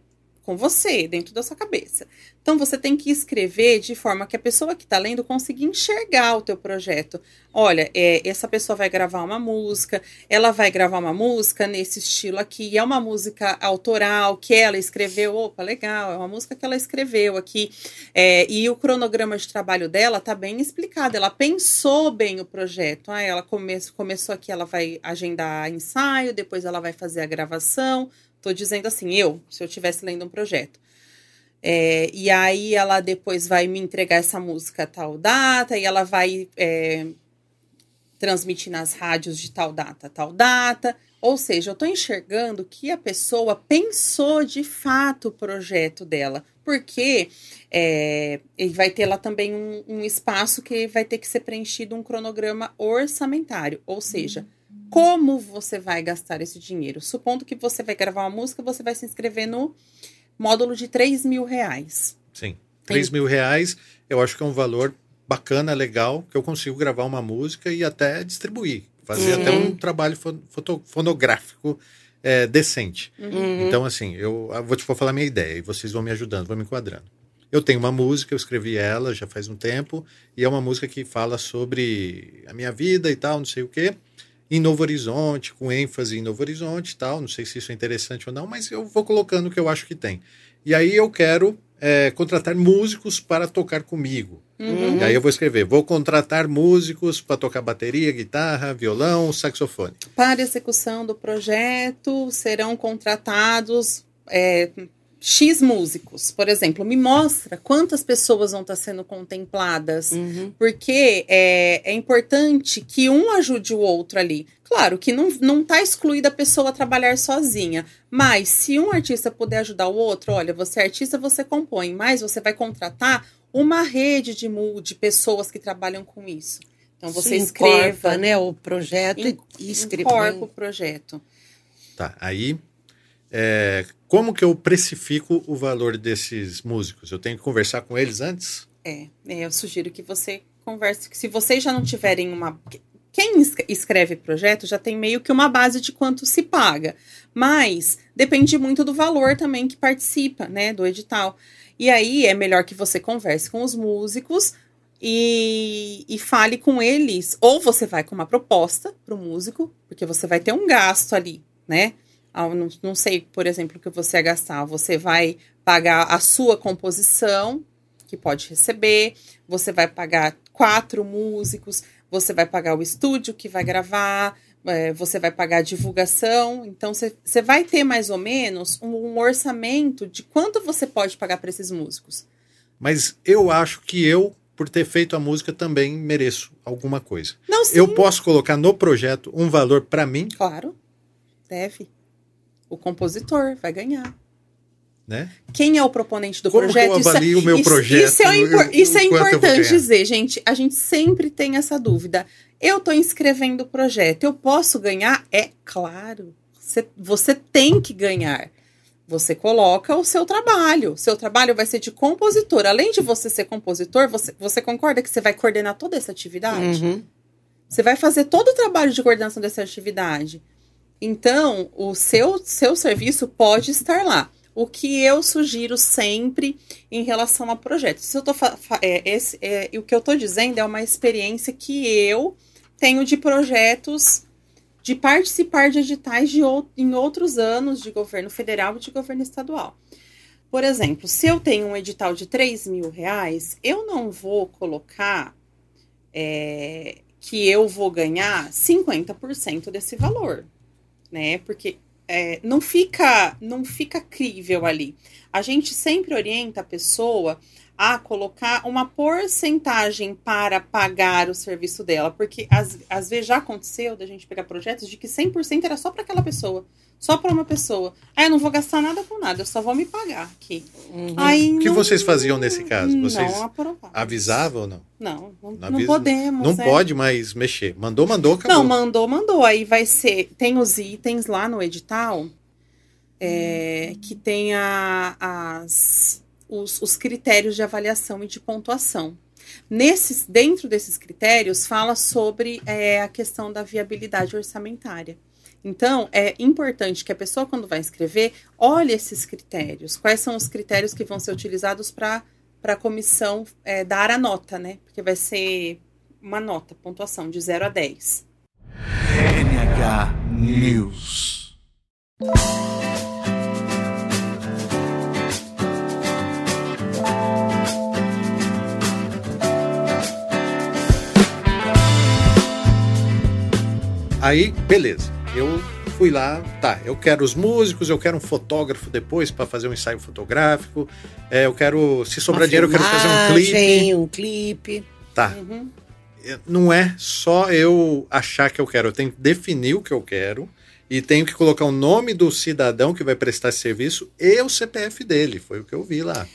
Speaker 3: com você, dentro da sua cabeça. Então você tem que escrever de forma que a pessoa que tá lendo consiga enxergar o teu projeto. Olha, é, essa pessoa vai gravar uma música, ela vai gravar uma música nesse estilo aqui, é uma música autoral que ela escreveu, opa, legal, é uma música que ela escreveu aqui. É, e o cronograma de trabalho dela tá bem explicado. Ela pensou bem o projeto. Ah, ela come começou aqui, ela vai agendar ensaio, depois ela vai fazer a gravação. Tô dizendo assim, eu, se eu estivesse lendo um projeto. É, e aí ela depois vai me entregar essa música a tal data, e ela vai é, transmitir nas rádios de tal data, tal data. Ou seja, eu estou enxergando que a pessoa pensou de fato o projeto dela, porque é, ele vai ter lá também um, um espaço que vai ter que ser preenchido um cronograma orçamentário, ou seja, como você vai gastar esse dinheiro. Supondo que você vai gravar uma música, você vai se inscrever no módulo de 3 mil reais.
Speaker 1: Sim. 3 mil reais, eu acho que é um valor bacana, legal, que eu consigo gravar uma música e até distribuir. Fazer
Speaker 2: Uhum.
Speaker 1: até um trabalho foto- fonográfico é, decente.
Speaker 2: Uhum.
Speaker 1: Então, assim, eu ah, vou te vou falar a minha ideia e vocês vão me ajudando, vão me enquadrando. Eu tenho uma música, eu escrevi ela já faz um tempo, e é uma música que fala sobre a minha vida e tal, não sei o quê, em Novo Horizonte, com ênfase em Novo Horizonte e tal. Não sei se isso é interessante ou não, mas eu vou colocando o que eu acho que tem. E aí eu quero é, contratar músicos para tocar comigo.
Speaker 3: Uhum.
Speaker 1: E aí eu vou escrever: vou contratar músicos para tocar bateria, guitarra, violão, saxofone.
Speaker 3: Para execução do projeto serão contratados é, X músicos, por exemplo. Me mostra quantas pessoas vão estar sendo contempladas.
Speaker 2: Uhum.
Speaker 3: Porque é, é importante que um ajude o outro ali. Claro que não, não tá excluída a pessoa a trabalhar sozinha. Mas se um artista puder ajudar o outro, olha, você é artista, você compõe, mas você vai contratar uma rede de, de pessoas que trabalham com isso. Então você
Speaker 2: Se
Speaker 3: escreva,
Speaker 2: encorpa, né, o projeto
Speaker 3: en-
Speaker 2: e, e
Speaker 3: encorpa o projeto.
Speaker 1: Tá, aí. É, como que eu precifico o valor desses músicos? Eu tenho que conversar com eles antes?
Speaker 3: É, é, eu sugiro que você converse. que Se vocês já não tiverem uma. Quem es- escreve projeto já tem meio que uma base de quanto se paga. Mas depende muito do valor também que participa, né, do edital. E aí é melhor que você converse com os músicos e, e fale com eles. Ou você vai com uma proposta para o músico, porque você vai ter um gasto ali, né? Ah, não, não sei, por exemplo, o que você vai gastar. Você vai pagar a sua composição, que pode receber, você vai pagar quatro músicos, você vai pagar o estúdio que vai gravar, é, você vai pagar a divulgação. Então, você vai ter mais ou menos um, um orçamento de quanto você pode pagar para esses músicos.
Speaker 1: Mas eu acho que eu, por ter feito a música, também mereço alguma coisa.
Speaker 3: Não, sim.
Speaker 1: Eu posso colocar no projeto um valor para mim?
Speaker 3: Claro, deve. O compositor vai ganhar.
Speaker 1: Né?
Speaker 3: Quem é o proponente do
Speaker 1: Como
Speaker 3: projeto?
Speaker 1: Que eu avalio
Speaker 3: isso,
Speaker 1: o meu
Speaker 3: isso,
Speaker 1: projeto?
Speaker 3: Isso é, impor, isso é importante
Speaker 1: dizer,
Speaker 3: gente. A gente sempre tem essa dúvida. Eu estou inscrevendo o projeto, eu posso ganhar? É claro. Você, você tem que ganhar. Você coloca o seu trabalho. Seu trabalho vai ser de compositor. Além de você ser compositor, você, você concorda que você vai coordenar toda essa atividade?
Speaker 2: Uhum.
Speaker 3: Você vai fazer todo o trabalho de coordenação dessa atividade. Então, o seu, seu serviço pode estar lá. O que eu sugiro sempre em relação a projetos. Eu tô é, esse, é, o que eu estou dizendo é uma experiência que eu tenho de projetos de participar de editais de, em outros anos de governo federal e de governo estadual. Por exemplo, se eu tenho um edital de 3 mil reais, eu não vou colocar é, que eu vou ganhar 50% desse valor, né? Porque é, não fica não fica crível ali. A gente sempre orienta a pessoa a colocar uma porcentagem para pagar o serviço dela, porque às, às vezes já aconteceu da gente pegar projetos de que 100% era só para aquela pessoa, só para uma pessoa. Ah, eu não vou gastar nada com nada, eu só vou me pagar aqui.
Speaker 1: Uhum. Aí, o que não, vocês faziam nesse caso? Vocês
Speaker 3: não aprovavam.
Speaker 1: avisavam ou não?
Speaker 3: Não, não, não, não podemos.
Speaker 1: Não é. pode mais mexer. Mandou, mandou, acabou.
Speaker 3: Não, mandou, mandou. Aí vai ser, tem os itens lá no edital é, que tem a, as os, os critérios de avaliação e de pontuação. Nesses, dentro desses critérios, fala sobre é, a questão da viabilidade orçamentária. Então, é importante que a pessoa, quando vai escrever, olhe esses critérios. Quais são os critérios que vão ser utilizados para a comissão é, dar a nota, né? Porque vai ser uma nota, pontuação de 0 a 10.
Speaker 4: NH News.
Speaker 1: Aí, beleza. Eu fui lá, tá, eu quero os músicos, eu quero um fotógrafo depois para fazer um ensaio fotográfico, é, eu quero, se sobrar dinheiro, eu quero fazer um clipe.
Speaker 2: um clipe.
Speaker 1: Tá. Uhum. Não é só eu achar que eu quero, eu tenho que definir o que eu quero e tenho que colocar o nome do cidadão que vai prestar esse serviço e o CPF dele, foi o que eu vi lá.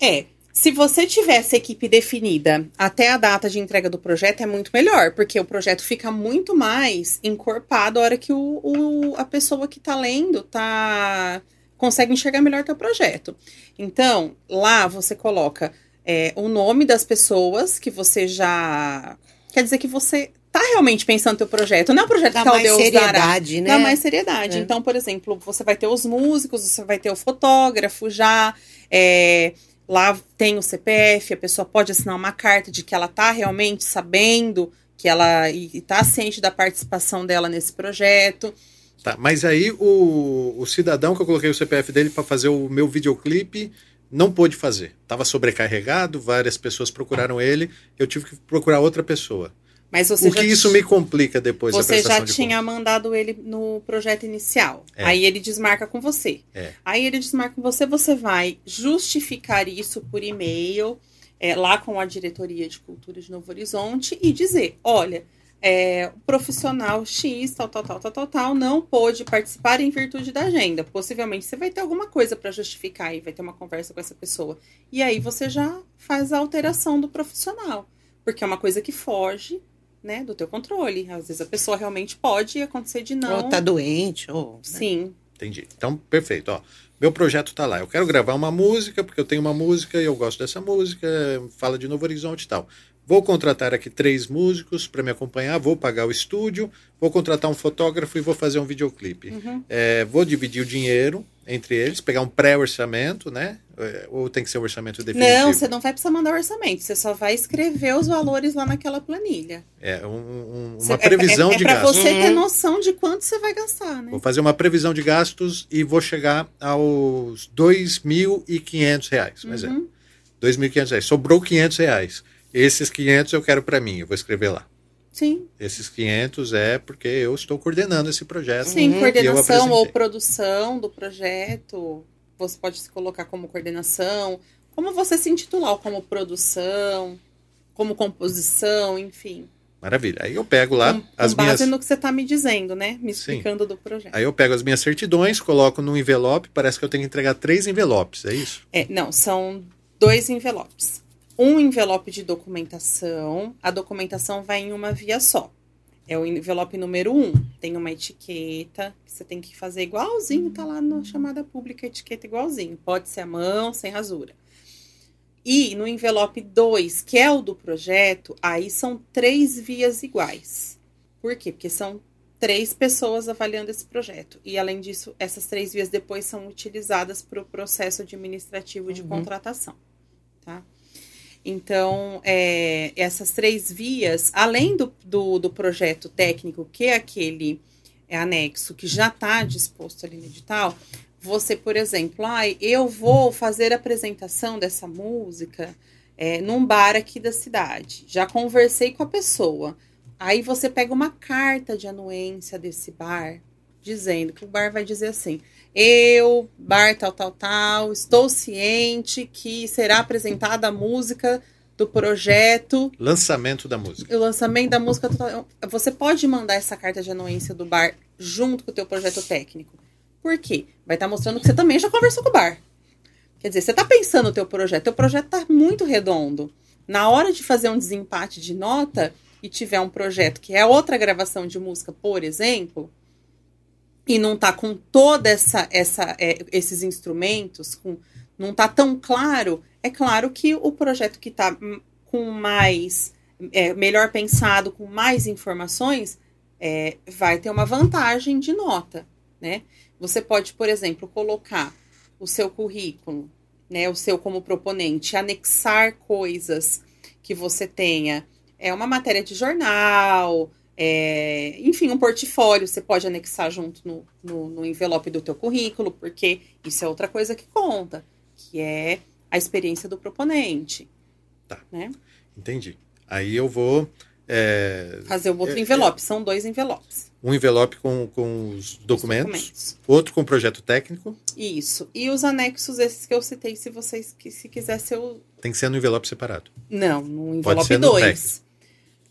Speaker 3: É, se você tivesse equipe definida até a data de entrega do projeto, é muito melhor, porque o projeto fica muito mais encorpado a hora que o, o a pessoa que está lendo tá consegue enxergar melhor teu projeto. Então, lá você coloca é, o nome das pessoas que você já. Quer dizer que você tá realmente pensando no teu projeto. Não é um projeto
Speaker 2: Dá
Speaker 3: que
Speaker 2: mais
Speaker 3: Deus
Speaker 2: seriedade,
Speaker 3: dará.
Speaker 2: né?
Speaker 3: Dá mais seriedade. É. Então, por exemplo, você vai ter os músicos, você vai ter o fotógrafo já. É, Lá tem o CPF, a pessoa pode assinar uma carta de que ela está realmente sabendo que ela está ciente da participação dela nesse projeto.
Speaker 1: Tá, mas aí o, o cidadão que eu coloquei o CPF dele para fazer o meu videoclipe não pôde fazer. Estava sobrecarregado, várias pessoas procuraram ele, eu tive que procurar outra pessoa.
Speaker 3: Mas você
Speaker 1: o que isso me complica depois
Speaker 3: Você
Speaker 1: já
Speaker 3: de tinha mandado ele no projeto inicial. É. Aí ele desmarca com você.
Speaker 1: É.
Speaker 3: Aí ele desmarca com você, você vai justificar isso por e-mail, é, lá com a diretoria de cultura de Novo Horizonte, e dizer: olha, é, o profissional X, tal, tal, tal, tal, tal, tal, não pôde participar em virtude da agenda. Possivelmente você vai ter alguma coisa para justificar e vai ter uma conversa com essa pessoa. E aí você já faz a alteração do profissional. Porque é uma coisa que foge né, do teu controle. Às vezes a pessoa realmente pode acontecer de não.
Speaker 2: Ou tá doente, ou. Né?
Speaker 3: Sim.
Speaker 1: Entendi. Então, perfeito. Ó, meu projeto tá lá. Eu quero gravar uma música, porque eu tenho uma música e eu gosto dessa música, fala de Novo Horizonte e tal. Vou contratar aqui três músicos para me acompanhar, vou pagar o estúdio, vou contratar um fotógrafo e vou fazer um videoclipe.
Speaker 3: Uhum.
Speaker 1: É, vou dividir o dinheiro entre eles, pegar um pré-orçamento, né? É, Ou tem que ser um orçamento definitivo?
Speaker 3: Não, você não vai precisar mandar orçamento, você só vai escrever os valores lá naquela planilha.
Speaker 1: É um- um-
Speaker 3: Você-
Speaker 1: uma previsão
Speaker 3: é, é,
Speaker 1: de
Speaker 3: é pra
Speaker 1: gastos.
Speaker 3: você ter
Speaker 2: Uhum.
Speaker 3: noção de quanto você vai gastar, né?
Speaker 1: Vou fazer uma previsão de gastos e vou chegar aos 2.500 reais. Um exemplo.
Speaker 3: Uhum.
Speaker 1: 2.500 reais. Sobrou 500 reais. Esses 500 eu quero para mim, eu vou escrever lá.
Speaker 3: Sim,
Speaker 1: Esses 500 é porque eu estou coordenando esse projeto.
Speaker 3: sim,
Speaker 2: Uhum.
Speaker 3: Coordenação ou produção do projeto. Você pode se colocar como coordenação, como você se intitular, como produção, como composição, enfim.
Speaker 1: Maravilha. Aí eu pego lá
Speaker 3: com, com
Speaker 1: as
Speaker 3: base
Speaker 1: minhas.
Speaker 3: no que você está me dizendo, né? Me
Speaker 1: Sim.
Speaker 3: explicando do projeto.
Speaker 1: Aí eu pego as minhas certidões, coloco num envelope, parece que eu tenho que entregar três envelopes, é isso?
Speaker 3: É, não, são dois envelopes. Um envelope de documentação, a documentação vai em uma via só. É o envelope número um. Tem uma etiqueta que você tem que fazer igualzinho, tá lá na chamada pública, etiqueta igualzinho. Pode ser à mão, sem rasura. E no envelope 2, que é o do projeto, aí são três vias iguais. Por quê? Porque são três pessoas avaliando esse projeto. E, além disso, essas três vias depois são utilizadas para o processo administrativo de
Speaker 2: Uhum.
Speaker 3: contratação. Tá? Então, é, essas três vias, além do, do, do projeto técnico, que é aquele é, anexo que já está disposto ali no edital, você, por exemplo, ah, eu vou fazer a apresentação dessa música é, num bar aqui da cidade. Já conversei com a pessoa. Aí você pega uma carta de anuência desse bar, dizendo que o bar vai dizer assim: eu, bar tal, tal, tal, estou ciente que será apresentada a música do projeto,
Speaker 1: Lançamento da música.
Speaker 3: o lançamento da música. Você pode mandar essa carta de anuência do bar junto com o teu projeto técnico. Por quê? Vai estar mostrando que você também já conversou com o bar. Quer dizer, você está pensando no teu projeto, teu projeto está muito redondo. Na hora de fazer um desempate de nota e tiver um projeto que é outra gravação de música, por exemplo, e não tá com toda essa, essa é, esses instrumentos, com, não tá tão claro, é claro que o projeto que tá hum, com mais é, melhor pensado, com mais informações, é, vai ter uma vantagem de nota, né? Você pode, por exemplo, colocar o seu currículo, né, o seu como proponente, anexar coisas que você tenha. É uma matéria de jornal, é, enfim, um portfólio, você pode anexar junto no, no, no envelope do teu currículo, porque isso é outra coisa que conta, que é a experiência do proponente.
Speaker 1: Tá.
Speaker 3: Né?
Speaker 1: Entendi. Aí eu vou. é,
Speaker 3: Fazer o outro
Speaker 1: É,
Speaker 3: envelope, são dois envelopes.
Speaker 1: um envelope com, com os documentos,
Speaker 3: documentos.
Speaker 1: outro com projeto técnico.
Speaker 3: Isso. E os anexos, esses que eu citei, se vocês que se quiser ser o.
Speaker 1: Tem que ser no envelope separado.
Speaker 3: Não, no envelope
Speaker 1: ser no
Speaker 3: 2.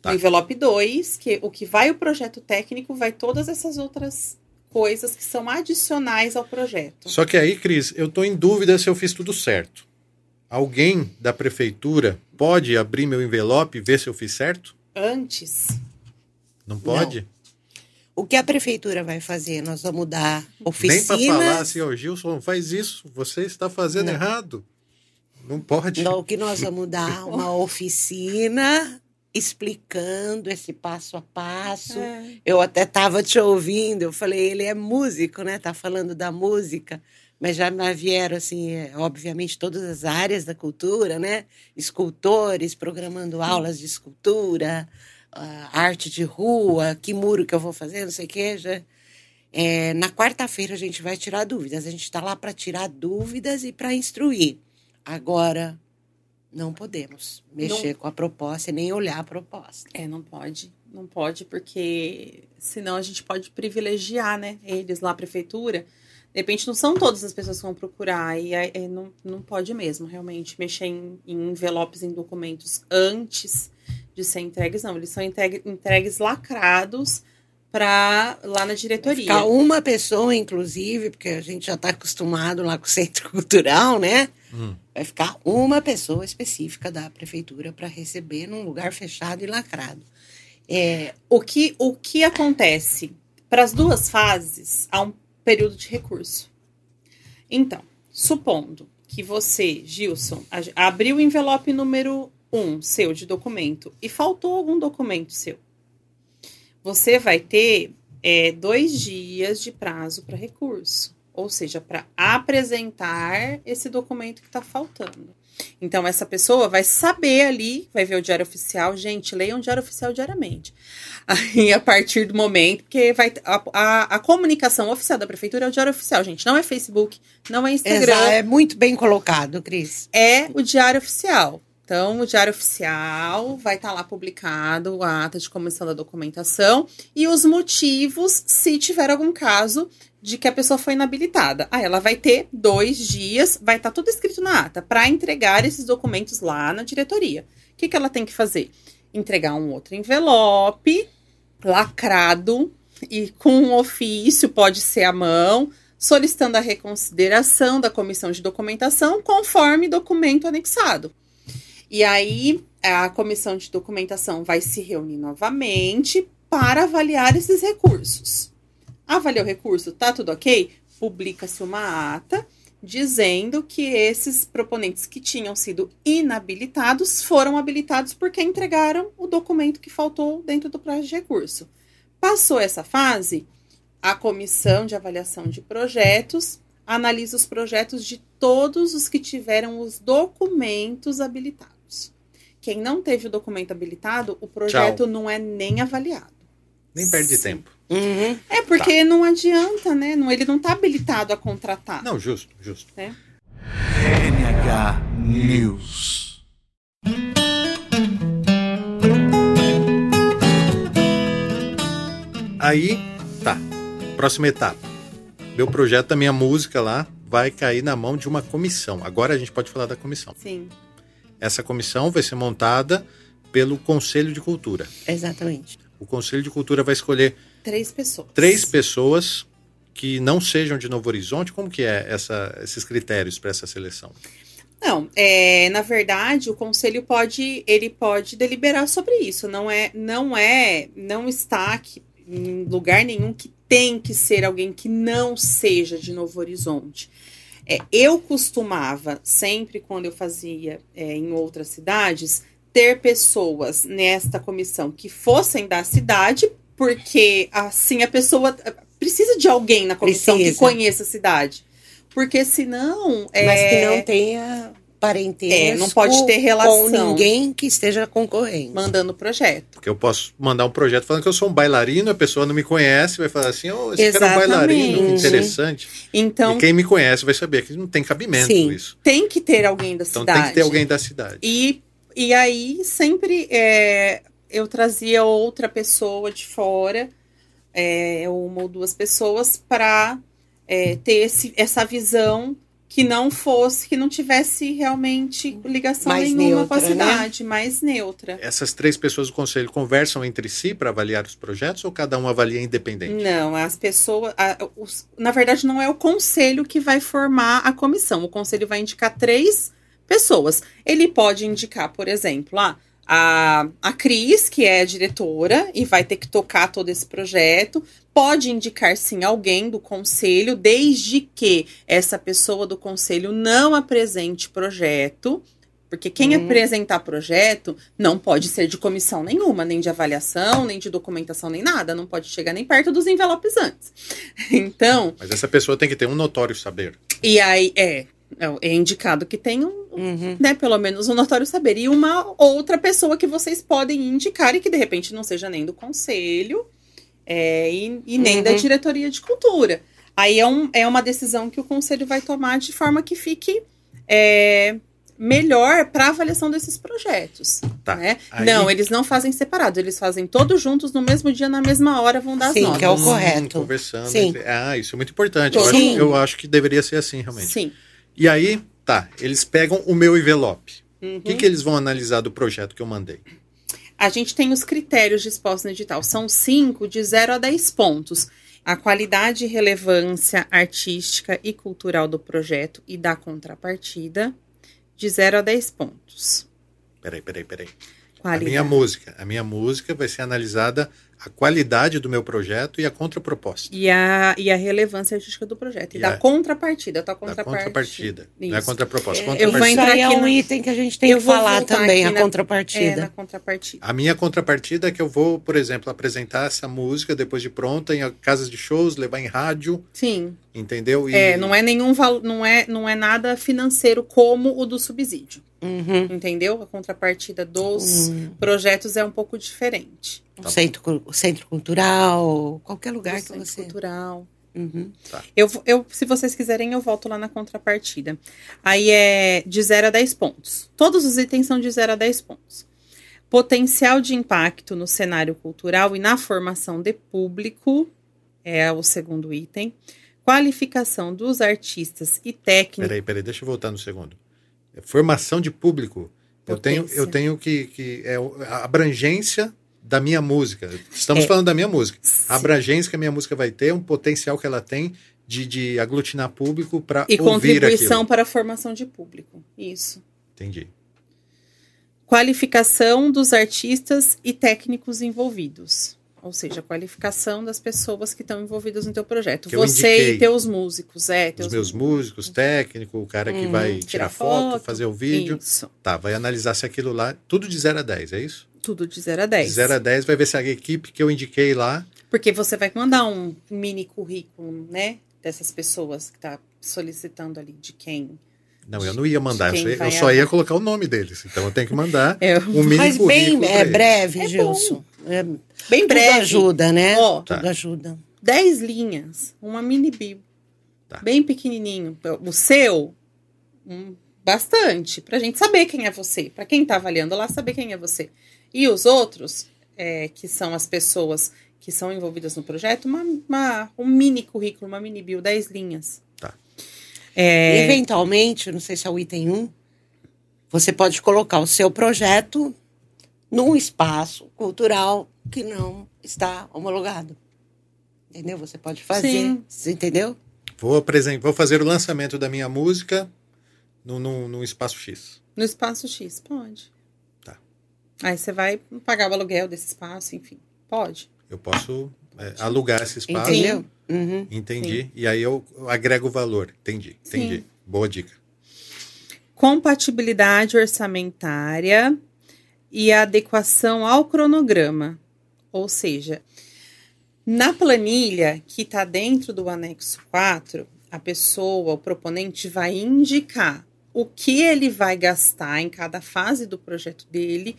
Speaker 1: Tá.
Speaker 3: No envelope 2, que o que vai o projeto técnico vai todas essas outras coisas que são adicionais ao projeto.
Speaker 1: Só que aí, Cris, eu estou em dúvida se eu fiz tudo certo. Alguém da prefeitura pode abrir meu envelope e ver se eu fiz certo?
Speaker 3: Antes,
Speaker 1: Não pode?
Speaker 2: O que a prefeitura vai fazer? Nós vamos dar
Speaker 1: Nem para falar assim, ó, Gilson, não faz isso, você está fazendo
Speaker 2: Não.
Speaker 1: errado. Não pode.
Speaker 2: Não, o que nós vamos dar uma oficina explicando esse passo a passo.
Speaker 3: É.
Speaker 2: Eu até estava te ouvindo, eu falei, ele é músico, né? Tá falando da música, mas já me vieram, assim, é, obviamente, todas as áreas da cultura, né? Escultores programando aulas de escultura, arte de rua, que muro que eu vou fazer, não sei o quê. Já. É, na quarta-feira a gente vai tirar dúvidas. A gente está lá para tirar dúvidas e para instruir. Agora, não podemos mexer com a proposta e nem olhar a proposta.
Speaker 3: É, não pode. Não pode, porque senão a gente pode privilegiar, né? Eles lá, a prefeitura. De repente, não são todas as pessoas que vão procurar. E aí, é, não, não pode mesmo, realmente, mexer em, em envelopes, em documentos antes de ser entregues, não. Eles são entregue- entregues lacrados para lá na diretoria.
Speaker 2: Ficar uma pessoa, inclusive, porque a gente já está acostumado lá com o centro cultural, né?
Speaker 1: Hum.
Speaker 2: Vai ficar uma pessoa específica da prefeitura para receber num lugar fechado e lacrado. É,
Speaker 3: O que, o que acontece? Para as duas fases, há um período de recurso. Então, supondo que você, Gilson, abriu o envelope número 1 um, seu de documento e faltou algum documento seu, você vai ter é, dois dias de prazo para recurso. Ou seja, para apresentar esse documento que está faltando. Então, essa pessoa vai saber ali, vai ver o diário oficial. Gente, leiam o diário oficial diariamente. Aí, a partir do momento, porque vai a, a, a, comunicação oficial da prefeitura é o diário oficial, gente. Não é Facebook, não é Instagram.
Speaker 2: Exato, é muito bem colocado, Cris.
Speaker 3: É o diário oficial. Então, o Diário Oficial vai estar tá lá publicado a ata de comissão da documentação e os motivos, se tiver algum caso de que a pessoa foi inabilitada. Aí ela vai ter dois dias, vai estar tá tudo escrito na ata, para entregar esses documentos lá na diretoria. O que, que ela tem que fazer? Entregar um outro envelope lacrado e com um ofício, pode ser à mão, solicitando a reconsideração da comissão de documentação conforme documento anexado. E aí a comissão de documentação vai se reunir novamente para avaliar esses recursos. Avaliou o recurso, tá tudo ok? Publica-se uma ata dizendo que esses proponentes que tinham sido inabilitados foram habilitados porque entregaram o documento que faltou dentro do prazo de recurso. Passou essa fase, a comissão de avaliação de projetos analisa os projetos de todos os que tiveram os documentos habilitados. Quem não teve o documento habilitado, o projeto Tchau. não é nem avaliado.
Speaker 1: Nem perde tempo.
Speaker 3: Uhum. É porque tá. não adianta, né? Não, ele não está habilitado a contratar.
Speaker 1: Não, justo, justo.
Speaker 4: É. NH News.
Speaker 1: Aí, tá. Próxima etapa. Meu projeto, a minha música lá, vai cair na mão de uma comissão. Agora a gente pode falar da comissão.
Speaker 3: Sim.
Speaker 1: Essa comissão vai ser montada pelo Conselho de Cultura.
Speaker 2: Exatamente.
Speaker 1: O Conselho de Cultura vai escolher
Speaker 3: três pessoas.
Speaker 1: Três pessoas que não sejam de Novo Horizonte. Como que é essa, esses critérios para essa seleção?
Speaker 3: Não, é, na verdade, o conselho pode, ele pode deliberar sobre isso. Não é, não é, não está aqui, em lugar nenhum que tem que ser alguém que não seja de Novo Horizonte. É, eu costumava, sempre quando eu fazia é, em outras cidades, ter pessoas nesta comissão que fossem da cidade, porque assim a pessoa precisa de alguém na comissão precisa. que conheça a cidade. Porque senão.
Speaker 2: Mas é... que não tenha parentesco
Speaker 3: é, não pode ter relação
Speaker 2: com ninguém que esteja concorrendo.
Speaker 3: Mandando projeto.
Speaker 1: Porque eu posso mandar um projeto falando que eu sou um bailarino, a pessoa não me conhece, vai falar assim, oh, esse Exatamente. cara é um bailarino, interessante.
Speaker 3: Então,
Speaker 1: e quem me conhece vai saber que não tem cabimento sim, isso.
Speaker 3: Tem que ter alguém da
Speaker 1: então,
Speaker 3: cidade.
Speaker 1: Então tem que ter alguém da cidade.
Speaker 3: E, e aí sempre é, eu trazia outra pessoa de fora, é, uma ou duas pessoas, para é, ter esse, essa visão que não fosse, que não tivesse realmente ligação mais nenhuma neutra, com a né? cidade, né? mais neutra.
Speaker 1: Essas três pessoas do conselho conversam entre si para avaliar os projetos ou cada um avalia independente?
Speaker 3: Não, as pessoas. A, os, na verdade, não é o conselho que vai formar a comissão. O conselho vai indicar três pessoas. Ele pode indicar, por exemplo, ah, a, a Cris, que é a diretora e vai ter que tocar todo esse projeto, pode indicar sim alguém do conselho, desde que essa pessoa do conselho não apresente projeto. Porque quem hum. apresentar projeto não pode ser de comissão nenhuma, nem de avaliação, nem de documentação, nem nada. Não pode chegar nem perto dos envelopes antes. Então.
Speaker 1: Mas essa pessoa tem que ter um notório saber.
Speaker 3: E aí, é. É indicado que tem um, uhum. né, pelo menos um notório saber. E uma outra pessoa que vocês podem indicar e que de repente não seja nem do conselho é, e, e, nem uhum. da diretoria de cultura. Aí é, um, é uma decisão que o conselho vai tomar de forma que fique é, melhor para avaliação desses projetos. Tá. Né? Aí... Não, eles não fazem separados, eles fazem todos juntos no mesmo dia, na mesma hora, vão dar
Speaker 2: Sim,
Speaker 3: as notas.
Speaker 2: que é o correto.
Speaker 1: Conversando. Sim. Entre... Ah, isso é muito importante. Eu acho, eu acho, que deveria ser assim, realmente.
Speaker 3: Sim.
Speaker 1: E aí, tá, eles pegam o meu envelope. Uhum. O que, que eles vão analisar do projeto que eu mandei?
Speaker 3: A gente tem os critérios dispostos no edital. São cinco, de 0 a 10 pontos. A qualidade e relevância artística e cultural do projeto e da contrapartida, de 0 a 10 pontos.
Speaker 1: Peraí, peraí, peraí. A minha música. A minha música vai ser analisada a qualidade do meu projeto e a contraproposta.
Speaker 3: E a, e a relevância artística do projeto. E,
Speaker 1: E
Speaker 3: da
Speaker 1: a-
Speaker 3: contrapartida, tá
Speaker 1: Da
Speaker 3: contrapartida.
Speaker 1: contrapartida. Não é
Speaker 3: Isso.
Speaker 1: contraproposta.
Speaker 2: É,
Speaker 3: eu vou
Speaker 1: contrapartida.
Speaker 2: Isso
Speaker 3: entrar
Speaker 2: é
Speaker 3: aqui
Speaker 2: um
Speaker 3: na-
Speaker 2: item que a gente tem
Speaker 3: Eu
Speaker 2: que
Speaker 3: vou
Speaker 2: falar também, a
Speaker 3: na-
Speaker 2: contrapartida.
Speaker 3: É, na contrapartida.
Speaker 1: A minha contrapartida é que eu vou, por exemplo, apresentar essa música depois de pronta em casas de shows, levar em rádio,
Speaker 3: Sim.
Speaker 1: entendeu? E
Speaker 3: É, não é nenhum valo, não é, não é nada financeiro como o do subsídio.
Speaker 2: Uhum.
Speaker 3: Entendeu? A contrapartida dos
Speaker 2: Hum.
Speaker 3: projetos é um pouco diferente.
Speaker 2: Um centro, centro cultural, qualquer lugar
Speaker 3: Do
Speaker 2: que
Speaker 3: centro
Speaker 2: você.
Speaker 3: cultural.
Speaker 2: Uhum.
Speaker 3: Eu, eu, se vocês quiserem, eu volto lá na contrapartida. Aí é de 0 a 10 pontos. Todos os itens são de 0 a 10 pontos. Potencial de impacto no cenário cultural e na formação de público é o segundo item. Qualificação dos artistas e técnicos.
Speaker 1: Peraí, peraí, deixa eu voltar no segundo. É Formação de público. Eu tenho,
Speaker 3: Potência.
Speaker 1: eu tenho que, que é a abrangência da minha música. Estamos
Speaker 3: É.
Speaker 1: falando da minha música.
Speaker 3: Sim.
Speaker 1: A abrangência que a minha música vai ter, um potencial que ela tem de, de aglutinar público para
Speaker 3: E
Speaker 1: ouvir
Speaker 3: contribuição
Speaker 1: aquilo.
Speaker 3: para a formação de público. Isso.
Speaker 1: Entendi.
Speaker 3: Qualificação dos artistas e técnicos envolvidos. Ou seja, a qualificação das pessoas que estão envolvidas no teu projeto.
Speaker 1: Que
Speaker 3: Você e teus músicos, é.
Speaker 1: Os
Speaker 3: Teus
Speaker 1: meus músicos, técnico, o cara que
Speaker 2: Hum,
Speaker 1: vai tirar foto, fazer o vídeo.
Speaker 3: Isso.
Speaker 1: Tá, vai analisar se aquilo lá, tudo de 0 a 10, é isso?
Speaker 3: Tudo de 0 a 10.
Speaker 1: De 0 a 10 vai ver se a equipe que eu indiquei lá.
Speaker 3: Porque você vai mandar um mini currículo, né? Dessas pessoas que tá solicitando ali de quem.
Speaker 1: Não, eu não ia mandar, eu, eu só ia colocar o nome deles. Então eu tenho que mandar
Speaker 3: É,
Speaker 1: um mini
Speaker 2: Mas
Speaker 1: currículo.
Speaker 2: bem é, breve,
Speaker 3: É
Speaker 2: Gilson. É,
Speaker 3: bem
Speaker 2: tudo
Speaker 3: breve.
Speaker 2: ajuda, né?
Speaker 3: Ó.
Speaker 1: Tá.
Speaker 2: Tudo ajuda.
Speaker 3: 10 linhas, uma mini bio.
Speaker 1: Tá.
Speaker 3: Bem pequenininho. O seu, um, bastante, pra gente saber quem é você. Pra quem tá avaliando lá, saber quem é você. E os outros, é, que são as pessoas que são envolvidas no projeto, uma, uma- um mini currículo, uma mini bio, 10 linhas. É,
Speaker 2: Eventualmente, não sei se é o item 1, você pode colocar o seu projeto num espaço cultural que não está homologado. Entendeu? Você pode fazer.
Speaker 3: Sim.
Speaker 2: Você entendeu?
Speaker 1: Vou, apresen- vou fazer o lançamento da minha música no, no, no espaço X.
Speaker 3: no espaço X, pode.
Speaker 1: Tá.
Speaker 3: Aí você vai pagar o aluguel desse espaço, enfim. Pode.
Speaker 1: Eu posso é, alugar esse espaço.
Speaker 2: Entendeu? Uhum.
Speaker 1: Entendi. E aí eu agrego valor. Entendi. Entendi.
Speaker 3: Sim.
Speaker 1: Boa dica.
Speaker 3: compatibilidade orçamentária e adequação ao cronograma. Ou seja, na planilha que está dentro do anexo 4, a pessoa, o proponente, vai indicar o que ele vai gastar em cada fase do projeto dele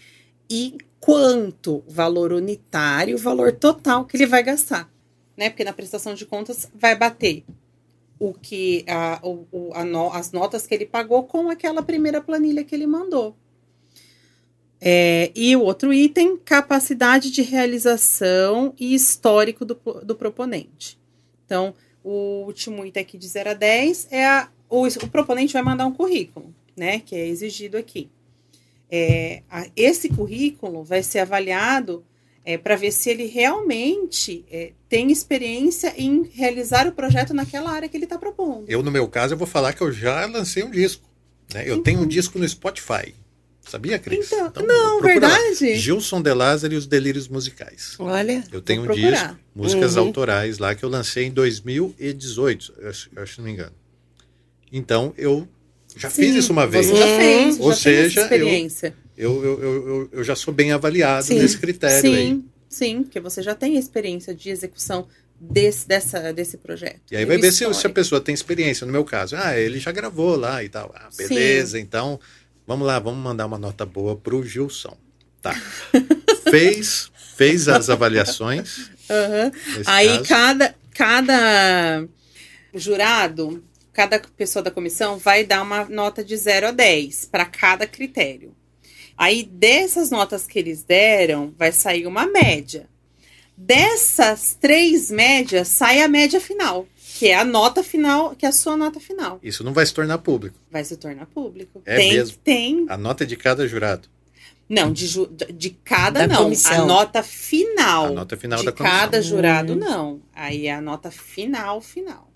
Speaker 3: e quanto valor unitário, valor total que ele vai gastar. Né? Porque na prestação de contas vai bater o que a, o, a no- as notas que ele pagou com aquela primeira planilha que ele mandou. É, e o outro item, capacidade de realização e histórico do, do proponente. Então, o último item aqui de 0 a 10 é a, o, o proponente vai mandar um currículo, né? Que é exigido aqui. É, a- esse currículo vai ser avaliado para ver se ele realmente é, tem experiência em realizar o projeto naquela área que ele está propondo.
Speaker 1: Eu, no meu caso, eu vou falar que eu já lancei um disco. né? Eu tenho um disco no Spotify. Sabia, Cris?
Speaker 3: Então, não,
Speaker 1: procura lá.
Speaker 3: verdade?
Speaker 1: Gilson De Lázaro e os Delírios Musicais.
Speaker 2: Olha.
Speaker 1: Eu tenho um
Speaker 3: procurar.
Speaker 1: disco, músicas
Speaker 2: Uhum.
Speaker 1: autorais lá, que eu lancei em 2018, eu acho, acho que não me engano. Então, eu já fiz
Speaker 3: Sim,
Speaker 1: isso uma vez.
Speaker 3: Você já fez,
Speaker 1: Ou
Speaker 3: já
Speaker 1: seja,
Speaker 3: experiência.
Speaker 1: Eu, eu, eu, eu- eu já sou bem avaliado
Speaker 2: Sim.
Speaker 1: nesse critério aí.
Speaker 3: Sim, sim, porque você já tem experiência de execução desse, dessa, desse projeto.
Speaker 1: E aí
Speaker 3: o
Speaker 1: vai ver se, se a pessoa tem experiência. No meu caso, ah, ele já gravou lá e tal. Ah, beleza, então vamos lá, vamos mandar uma nota boa pro Gilson. Tá. fez, fez as avaliações. Nesse
Speaker 3: Aí
Speaker 1: caso.
Speaker 3: cada, cada jurado, cada pessoa da comissão vai dar uma nota de 0 a 10 para cada critério. Aí dessas notas que eles deram, vai sair uma média. Dessas três médias, sai a média final, que é a nota final, que é a sua nota final.
Speaker 1: Isso não vai se tornar público.
Speaker 3: Vai se tornar público.
Speaker 1: É
Speaker 3: tem,
Speaker 1: mesmo?
Speaker 3: tem.
Speaker 1: A nota é de cada jurado.
Speaker 3: Não, de, ju- de cada
Speaker 2: Da
Speaker 3: não.
Speaker 2: comissão.
Speaker 3: A nota final.
Speaker 1: A nota final
Speaker 3: de
Speaker 1: da comissão.
Speaker 3: cada jurado,
Speaker 2: Hum.
Speaker 3: não. Aí é a nota final, final.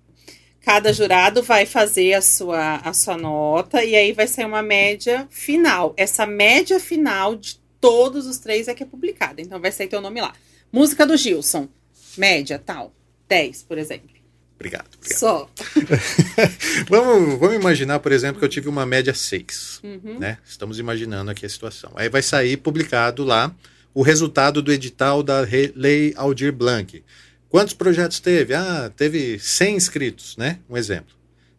Speaker 3: Cada jurado vai fazer a sua, a sua nota e aí vai sair uma média final. Essa média final de todos os três é que é publicado. Então vai sair teu nome lá. Música do Gilson, média, tal, 10, por exemplo.
Speaker 1: Obrigado. obrigado.
Speaker 3: Só.
Speaker 1: vamos, vamos imaginar, por exemplo, que eu tive uma média 6.
Speaker 3: Uhum.
Speaker 1: Né? Estamos imaginando aqui a situação. Aí vai sair publicado lá o resultado do edital da Lei Aldir Blanc. Quantos projetos teve? Ah, teve 100 inscritos, né? Um exemplo.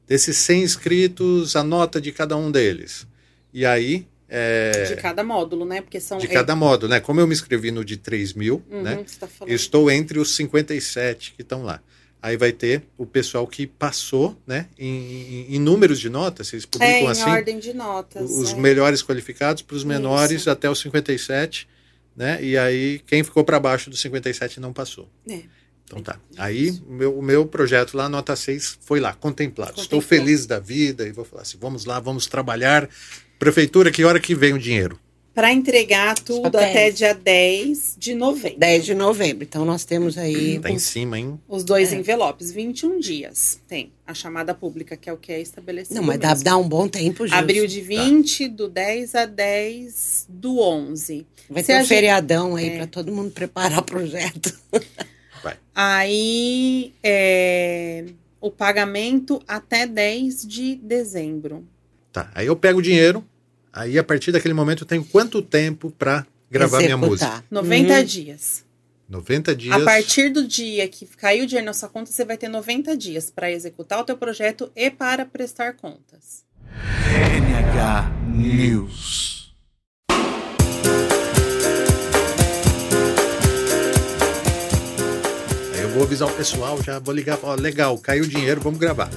Speaker 1: Desses 100 inscritos, a nota de cada um deles. E aí, é,
Speaker 3: De cada módulo, né? Porque são.
Speaker 1: de cada módulo, né? Como eu me inscrevi no de 3 mil,
Speaker 3: Uhum,
Speaker 1: né?
Speaker 3: tá.
Speaker 1: Estou entre os 57 que estão lá. Aí vai ter o pessoal que passou, né? Em, em- em números de notas, vocês
Speaker 3: É,
Speaker 1: publicam
Speaker 3: em
Speaker 1: assim,
Speaker 3: ordem de notas.
Speaker 1: os
Speaker 3: é.
Speaker 1: melhores qualificados para os menores
Speaker 3: Isso.
Speaker 1: até os 57, né? E aí quem ficou para baixo dos 57 não passou.
Speaker 3: É.
Speaker 1: Então tá. Aí o meu, meu projeto lá, nota 6, foi lá, contemplado. Estou feliz da vida e vou falar assim: vamos lá, vamos trabalhar. Prefeitura, que hora que vem o dinheiro?
Speaker 3: Para entregar tudo até
Speaker 2: 10.
Speaker 3: dia 10 de novembro.
Speaker 2: 10 de novembro. Então nós temos aí.
Speaker 1: Tá em cima, hein?
Speaker 3: Os dois
Speaker 2: É.
Speaker 3: envelopes, 21 dias. Tem a chamada pública, que é o que é estabelecido.
Speaker 2: Não, mas dá, dá um bom tempo, Gilson.
Speaker 3: Abril de 20, do 10 a 10 do 11.
Speaker 2: Vai
Speaker 3: Se
Speaker 2: ter
Speaker 3: a
Speaker 2: um
Speaker 3: gente-
Speaker 2: feriadão aí
Speaker 3: É.
Speaker 2: para todo mundo preparar o projeto.
Speaker 3: Aí, é, o pagamento até 10 de dezembro.
Speaker 1: Tá. Aí eu pego o dinheiro, aí a partir daquele momento eu tenho quanto tempo para gravar minha
Speaker 2: Executar.
Speaker 1: música?
Speaker 3: 90
Speaker 2: Uhum.
Speaker 3: dias.
Speaker 1: 90 dias.
Speaker 3: A partir do dia que caiu o dinheiro na sua conta, você vai ter 90 dias para executar o teu projeto e para prestar contas.
Speaker 4: NH News.
Speaker 1: Vou avisar o pessoal, já vou ligar, ó, legal, caiu o dinheiro, vamos gravar.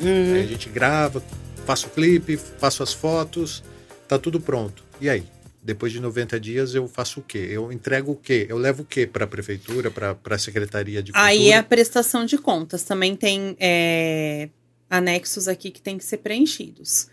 Speaker 2: Uhum.
Speaker 1: Aí a gente grava, faço o clipe, faço as fotos, tá tudo pronto. E aí? Depois de 90 dias eu faço o quê? Eu entrego o quê? Eu levo o quê para a prefeitura, para a secretaria de cultura?
Speaker 3: Aí é a prestação de contas. Também tem é, anexos aqui que tem que ser preenchidos.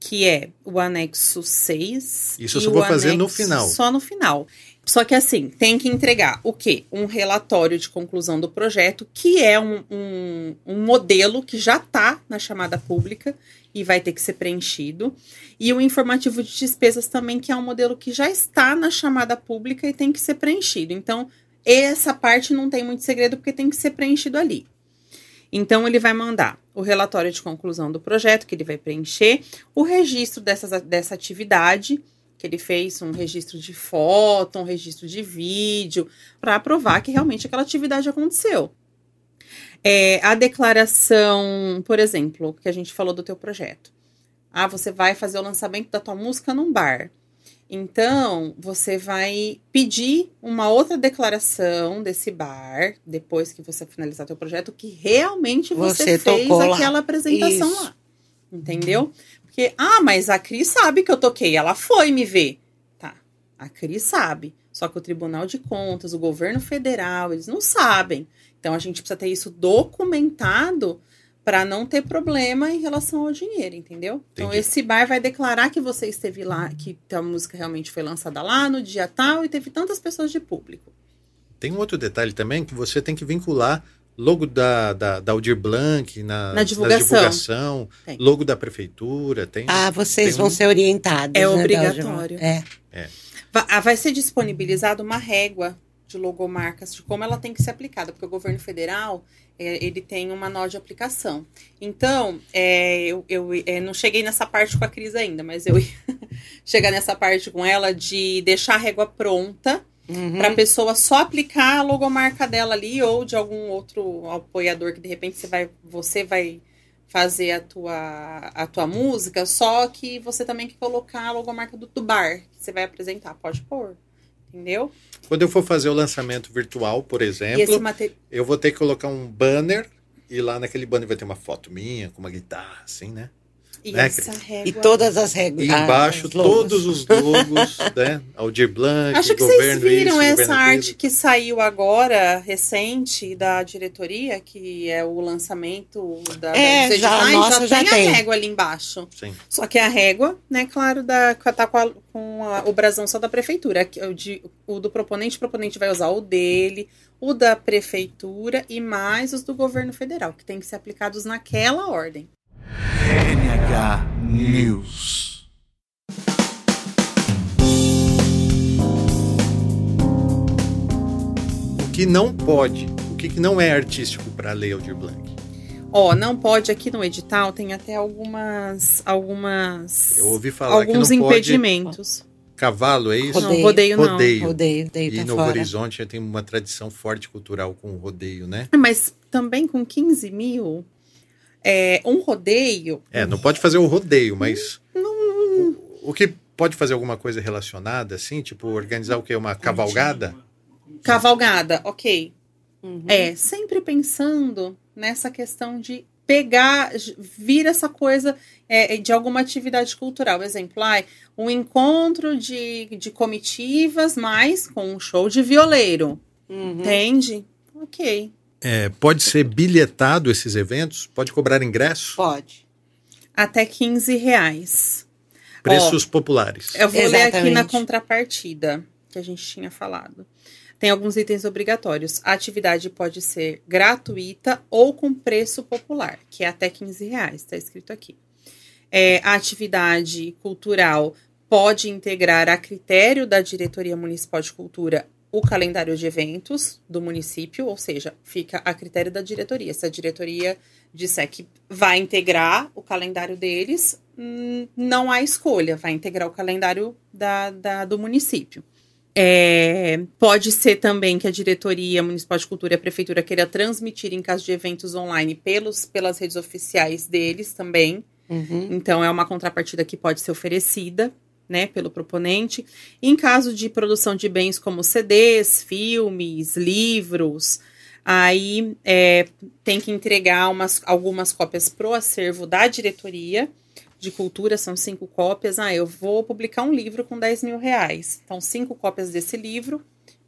Speaker 3: Que é o anexo 6.
Speaker 1: Isso eu só vou fazer no final.
Speaker 3: Só no final. Só que assim, tem que entregar o quê? Um relatório de conclusão do projeto, que é um, um, um modelo que já está na chamada pública e vai ter que ser preenchido. E o informativo de despesas também, que é um modelo que já está na chamada pública e tem que ser preenchido. Então, essa parte não tem muito segredo, porque tem que ser preenchido ali. Então, ele vai mandar o relatório de conclusão do projeto, que ele vai preencher, o registro dessas, dessa atividade, que ele fez um registro de foto, um registro de vídeo, para provar que realmente aquela atividade aconteceu. É, a declaração, por exemplo, que a gente falou do teu projeto. Ah, você vai fazer o lançamento da tua música num bar. Então, você vai pedir uma outra declaração desse bar, depois que você finalizar teu projeto, que realmente você,
Speaker 2: Você
Speaker 3: fez aquela apresentação
Speaker 2: Isso.
Speaker 3: lá. Entendeu? Porque, ah, mas a Cris sabe que eu toquei, ela foi me ver. Tá, a Cris sabe. Só que o Tribunal de Contas, o governo federal, eles não sabem. Então a gente precisa ter isso documentado para não ter problema em relação ao dinheiro, entendeu? Então
Speaker 1: Entendi.
Speaker 3: esse bar vai declarar que você esteve lá, que a música realmente foi lançada lá no dia tal e teve tantas pessoas de público.
Speaker 1: Tem um outro detalhe também que você tem que vincular logo da, da, da Aldir Blanc na,
Speaker 3: Na divulgação.
Speaker 1: divulgação, logo da prefeitura, tem.
Speaker 2: Ah, vocês
Speaker 1: Tem
Speaker 2: vão
Speaker 1: um-
Speaker 2: ser orientados.
Speaker 3: É
Speaker 2: né,
Speaker 3: obrigatório.
Speaker 2: É.
Speaker 3: Va- ah, Vai ser disponibilizada uma régua de logomarcas de como ela tem que ser aplicada, porque o governo federal é, ele tem uma nó de aplicação. Então, é, eu, eu é, não cheguei nessa parte com a Cris ainda, mas eu ia chegar nessa parte com ela de deixar a régua pronta
Speaker 2: Uhum.
Speaker 3: para a pessoa só aplicar a logomarca dela ali ou de algum outro apoiador que de repente você vai, você vai fazer a tua, a tua música, só que você também quer colocar a logomarca do, do bar que você vai apresentar. Pode pôr. Entendeu?
Speaker 1: Quando eu for fazer o lançamento virtual, por exemplo, eu vou ter que colocar um banner e lá naquele banner vai ter uma foto minha com uma guitarra, assim, né?
Speaker 3: E
Speaker 1: né.
Speaker 2: E todas as regras.
Speaker 1: E embaixo
Speaker 2: logos.
Speaker 1: todos os logos, né? Aldir Blanc,
Speaker 3: Acho que
Speaker 1: governo
Speaker 3: vocês viram
Speaker 1: isso,
Speaker 3: essa arte que saiu agora, recente, da diretoria, que é o lançamento da,
Speaker 2: É,
Speaker 3: dos
Speaker 2: já-
Speaker 3: editais,
Speaker 2: nossa, já
Speaker 3: tem,
Speaker 2: tem.
Speaker 3: a régua ali embaixo.
Speaker 1: Sim.
Speaker 3: Só que a régua, né, claro, da, tá com, a- com a- o brasão só da prefeitura. O, de- o do proponente, o proponente vai usar o dele, o da prefeitura e mais os do governo federal, que tem que ser aplicados naquela ordem.
Speaker 4: NH News.
Speaker 1: O que não pode, o que não é artístico para ler Lei Aldir Blanc?
Speaker 3: Ó, oh, não pode aqui no edital, tem até algumas algumas
Speaker 1: Eu ouvi falar
Speaker 3: alguns
Speaker 1: que não
Speaker 3: impedimentos. Pode...
Speaker 1: Cavalo, é isso? Rodeio.
Speaker 3: Não, rodeio não.
Speaker 1: Rodeio,
Speaker 2: rodeio, rodeio
Speaker 1: e
Speaker 2: tá
Speaker 1: Novo
Speaker 2: fora.
Speaker 1: Horizonte já tem uma tradição forte cultural com o rodeio, né?
Speaker 3: Mas também com 15 mil, é, um rodeio.
Speaker 1: É, não pode fazer o rodeio, mas. O, o que pode fazer alguma coisa relacionada, assim? Tipo, organizar o quê? Uma cavalgada?
Speaker 3: Cavalgada, ok.
Speaker 2: Uhum.
Speaker 3: É, sempre pensando nessa questão de pegar, vir essa coisa é, de alguma atividade cultural. Exemplo, ai, um encontro de, de comitivas, mas com um show de violeiro.
Speaker 2: Uhum.
Speaker 3: Entende? Ok.
Speaker 1: É, pode ser bilhetado esses eventos? Pode cobrar ingresso?
Speaker 2: Pode.
Speaker 3: Até 15 reais.
Speaker 1: Preços populares.
Speaker 3: Eu vou ler aqui na
Speaker 2: Exatamente.
Speaker 3: contrapartida que a gente tinha falado. Tem alguns itens obrigatórios. A atividade pode ser gratuita ou com preço popular, que é até 15 reais, está escrito aqui. É, a atividade cultural pode integrar a critério da Diretoria Municipal de Cultura o calendário de eventos do município, ou seja, fica a critério da diretoria. Se a diretoria disser que vai integrar o calendário deles, hum, não há escolha, vai integrar o calendário da, da- do município. É, pode ser também que a diretoria municipal de cultura e a prefeitura queira transmitir em caso de eventos online pelos, pelas redes oficiais deles também.
Speaker 2: Uhum.
Speaker 3: Então, é uma contrapartida que pode ser oferecida, né, pelo proponente. Em caso de produção de bens como CDs, filmes, livros, aí é, tem que entregar umas, algumas cópias pro acervo da diretoria de cultura, são cinco cópias. Ah, eu vou publicar um livro com 10 mil reais. Então, cinco cópias desse livro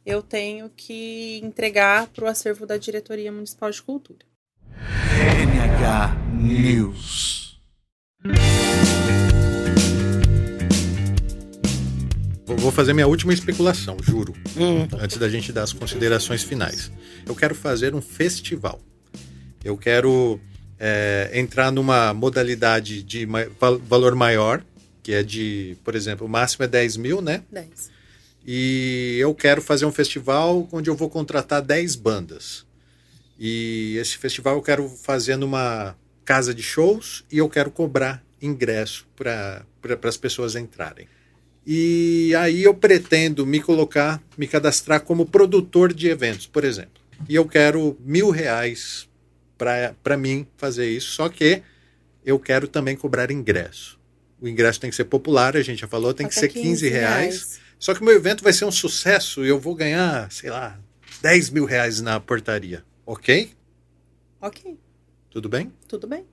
Speaker 3: eu tenho que entregar pro acervo da diretoria municipal de cultura.
Speaker 4: NH News.
Speaker 1: Vou- fazer minha última especulação, juro,
Speaker 2: Hum.
Speaker 1: antes da gente dar as considerações finais. Eu quero fazer um festival. Eu quero é, entrar numa modalidade de ma- val- valor maior, que é de, por exemplo, o máximo é 10 mil, né?
Speaker 3: 10.
Speaker 1: E eu quero fazer um festival onde eu vou contratar 10 bandas. E esse festival eu quero fazer numa casa de shows e eu quero cobrar ingresso para pra, as pessoas entrarem. E aí eu pretendo me colocar, me cadastrar como produtor de eventos, por exemplo. E eu quero mil reais para mim fazer isso, só que eu quero também cobrar ingresso. O ingresso tem que ser popular, a gente já falou, tem que
Speaker 3: Até
Speaker 1: ser 15 reais. Só que o meu evento vai ser um sucesso e eu vou ganhar, sei lá, 10 mil reais na portaria. Ok?
Speaker 3: Ok,
Speaker 1: Tudo bem?
Speaker 3: tudo bem.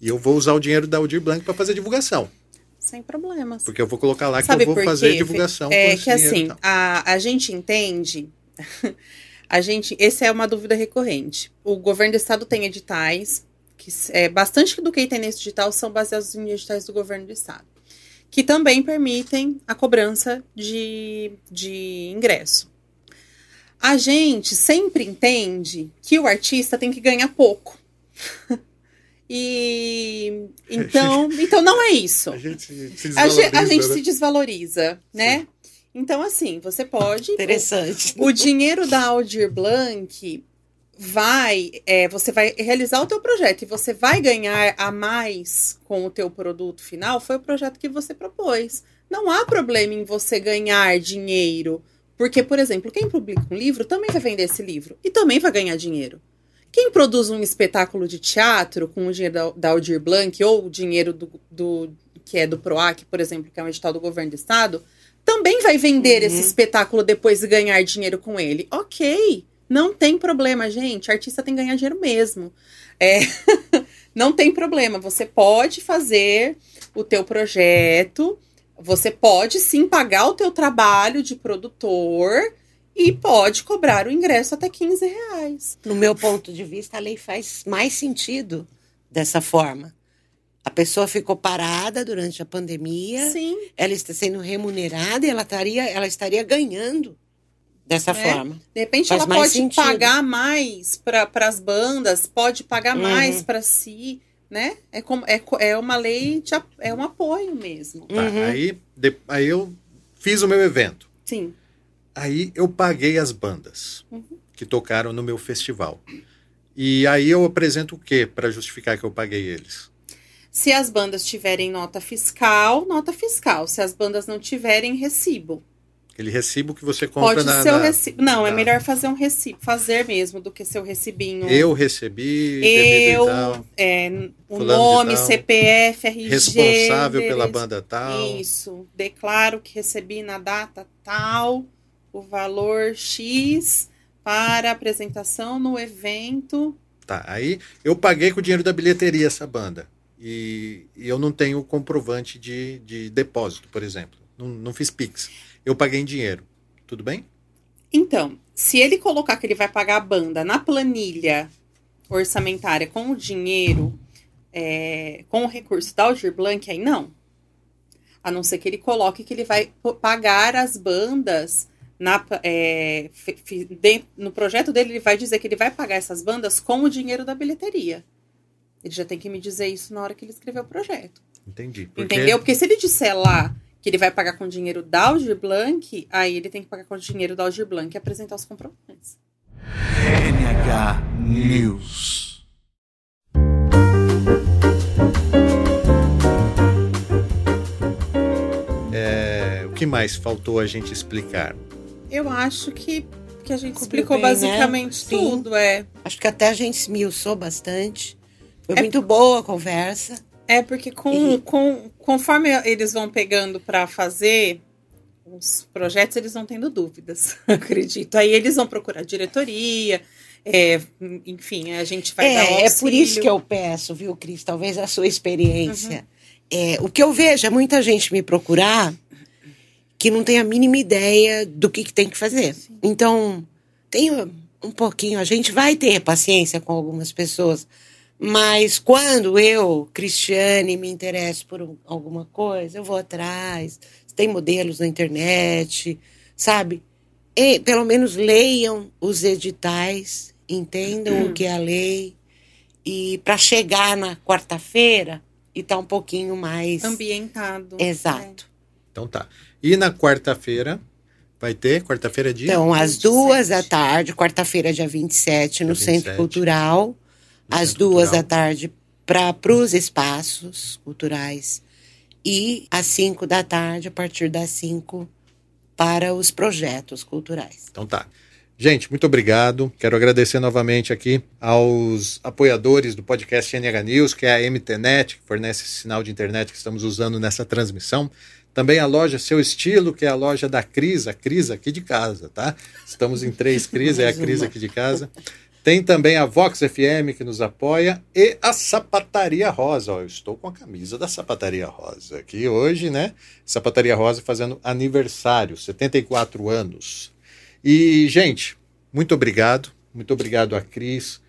Speaker 1: E eu vou usar o dinheiro da Aldir Blanc para fazer divulgação.
Speaker 3: Sem problemas.
Speaker 1: Porque eu vou colocar lá que
Speaker 3: Sabe
Speaker 1: eu vou fazer
Speaker 3: quê?
Speaker 1: divulgação.
Speaker 3: É que assim, a, a gente entende. a gente. Essa é uma dúvida recorrente. O governo do estado tem editais, que é, bastante do que tem nesse edital são baseados em editais do governo do estado. Que também permitem a cobrança de, de ingresso. A gente sempre entende que o artista tem que ganhar pouco. e então, então não é isso.
Speaker 1: A gente se
Speaker 3: A, ge- a
Speaker 1: desvaloriza,
Speaker 3: gente
Speaker 1: né?
Speaker 3: se desvaloriza, né? Então, assim, você pode.
Speaker 2: Interessante.
Speaker 3: O dinheiro da Aldir Blanc vai. é, você vai realizar o teu projeto e você vai ganhar a mais com o teu produto final. Foi o projeto que você propôs. Não há problema em você ganhar dinheiro. Porque, por exemplo, quem publica um livro também vai vender esse livro e também vai ganhar dinheiro. Quem produz um espetáculo de teatro com o dinheiro da, da Aldir Blanc ou o dinheiro do, do- que é do PROAC, por exemplo, que é um edital do governo do estado, também vai vender
Speaker 2: Uhum.
Speaker 3: esse espetáculo depois e ganhar dinheiro com ele. Ok, não tem problema, gente. Artista tem que ganhar dinheiro mesmo. É, não tem problema. Você pode fazer o teu projeto, você pode sim pagar o teu trabalho de produtor e pode cobrar o ingresso até 15 reais.
Speaker 2: No meu ponto de vista, a lei faz mais sentido dessa forma. A pessoa ficou parada durante a pandemia,
Speaker 3: Sim.
Speaker 2: ela está sendo remunerada e ela estaria, ela estaria ganhando dessa
Speaker 3: É.
Speaker 2: forma.
Speaker 3: De repente
Speaker 2: Faz
Speaker 3: ela pode
Speaker 2: sentido.
Speaker 3: pagar mais para as bandas, pode pagar
Speaker 2: Uhum.
Speaker 3: mais para si, né? É, como, é, é uma lei, de, é um apoio mesmo.
Speaker 1: Tá,
Speaker 2: Uhum.
Speaker 1: aí, de- aí eu fiz o meu evento.
Speaker 3: Sim.
Speaker 1: Aí eu paguei as bandas.
Speaker 3: Uhum.
Speaker 1: que tocaram no meu festival. E aí eu apresento o que para justificar que eu paguei eles?
Speaker 3: Se as bandas tiverem nota fiscal, nota fiscal. Se as bandas não tiverem, recibo.
Speaker 1: Aquele recibo que você compra
Speaker 3: Pode
Speaker 1: na.
Speaker 3: ser o
Speaker 1: na-
Speaker 3: recibo. Não, é
Speaker 1: na-
Speaker 3: melhor fazer um recibo. Fazer mesmo do que seu recibinho.
Speaker 1: Eu recebi,
Speaker 3: Eu,
Speaker 1: tal,
Speaker 3: é, o nome. CPF, RG.
Speaker 1: responsável pela banda tal.
Speaker 3: Isso. Declaro que recebi na data tal o valor X para apresentação no evento.
Speaker 1: Tá, aí eu paguei com o dinheiro da bilheteria essa banda. E, e eu não tenho comprovante de, de depósito, por exemplo. Não, não fiz Pix. Eu paguei em dinheiro. Tudo bem?
Speaker 3: Então, se ele colocar que ele vai pagar a banda na planilha orçamentária com o dinheiro, é, com o recurso da Aldir Blanc, aí não. A não ser que ele coloque que ele vai pagar as bandas na, é, no projeto dele, ele vai dizer que ele vai pagar essas bandas com o dinheiro da bilheteria. Ele já tem que me dizer isso na hora que ele escreveu o projeto.
Speaker 1: Entendi. Porque
Speaker 3: Entendeu? Porque se ele disser lá que ele vai pagar com dinheiro da Aldir Blanc, aí ele tem que pagar com dinheiro da Aldir Blanc e apresentar os comprovantes.
Speaker 4: NH News.
Speaker 1: é, o que mais faltou a gente explicar?
Speaker 3: Eu acho que, que a gente
Speaker 2: Cobriu
Speaker 3: explicou
Speaker 2: bem, né?
Speaker 3: basicamente
Speaker 2: Sim.
Speaker 3: tudo, é.
Speaker 2: Acho que até a gente esmiuçou bastante. Foi
Speaker 3: É-
Speaker 2: muito boa a conversa.
Speaker 3: É porque com,
Speaker 2: E-
Speaker 3: com, conforme eles vão pegando para fazer os projetos, eles vão tendo dúvidas, acredito. Aí eles vão procurar diretoria, é, enfim, a gente vai dar o
Speaker 2: É, é por isso
Speaker 3: auxílio.
Speaker 2: que eu peço, viu, Cris? Talvez a sua experiência.
Speaker 3: Uhum.
Speaker 2: É, o que eu vejo é muita gente me procurar que não tem a mínima ideia do que, que tem que fazer. Então, tem um pouquinho, a gente vai ter paciência com algumas pessoas, mas quando eu, Cristiane, me interesso por um- alguma coisa, eu vou atrás. Tem modelos na internet, sabe? E, pelo menos leiam os editais, entendam o que é a lei. E para chegar na quarta-feira e estar um pouquinho mais.
Speaker 3: ambientado.
Speaker 2: Exato.
Speaker 1: Então tá. E na quarta-feira vai ter? Quarta-feira é dia?
Speaker 2: Então, às
Speaker 3: 27.
Speaker 2: duas da tarde, quarta-feira, dia 27, no
Speaker 1: Dia
Speaker 2: Centro
Speaker 1: 27.
Speaker 2: Cultural.
Speaker 1: No
Speaker 2: às
Speaker 1: Centro
Speaker 2: duas
Speaker 1: Cultural.
Speaker 2: da tarde, para os espaços culturais. E às cinco da tarde, a partir das cinco, para os projetos culturais.
Speaker 1: Então tá. Gente, muito obrigado. Quero agradecer novamente aqui aos apoiadores do podcast NH News, que é a MTNet, que fornece esse sinal de internet que estamos usando nessa transmissão. Também a loja Seu Estilo, que é a loja da Cris, a Cris aqui de casa, tá? Estamos em três Cris, é a Cris aqui de casa. Tem também a Vox FM que nos apoia e a Sapataria Rosa. Ó, eu estou com a camisa da Sapataria Rosa aqui hoje, né? Sapataria Rosa fazendo aniversário, 74 anos. E, gente, muito obrigado. Muito obrigado a Cris,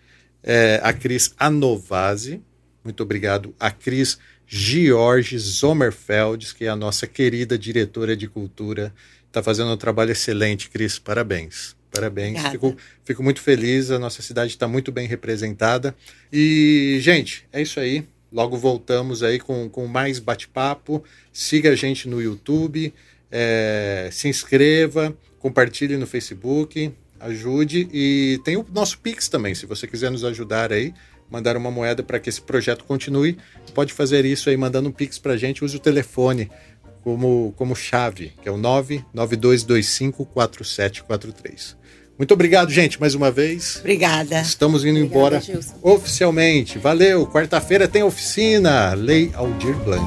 Speaker 1: é, a Cris Anovazzi. Muito obrigado a Cris George Sommerfeld, que é a nossa querida diretora de cultura. Está fazendo um trabalho excelente, Cris. Parabéns. Parabéns. Fico, fico muito feliz. A nossa cidade está muito bem representada. E, gente, é isso aí. Logo voltamos aí com, com mais bate-papo. Siga a gente no YouTube, é, se inscreva, compartilhe no Facebook, ajude. E tem o nosso Pix também, se você quiser nos ajudar aí, mandar uma moeda para que esse projeto continue, pode fazer isso aí, mandando um Pix para a gente. Use o telefone como, como chave, que é o 992254743. Muito obrigado, gente, mais uma vez.
Speaker 2: Obrigada.
Speaker 1: Estamos indo
Speaker 3: Obrigada,
Speaker 1: embora
Speaker 3: Gilson.
Speaker 1: oficialmente. Valeu. Quarta-feira tem oficina. Lei Aldir Blanc.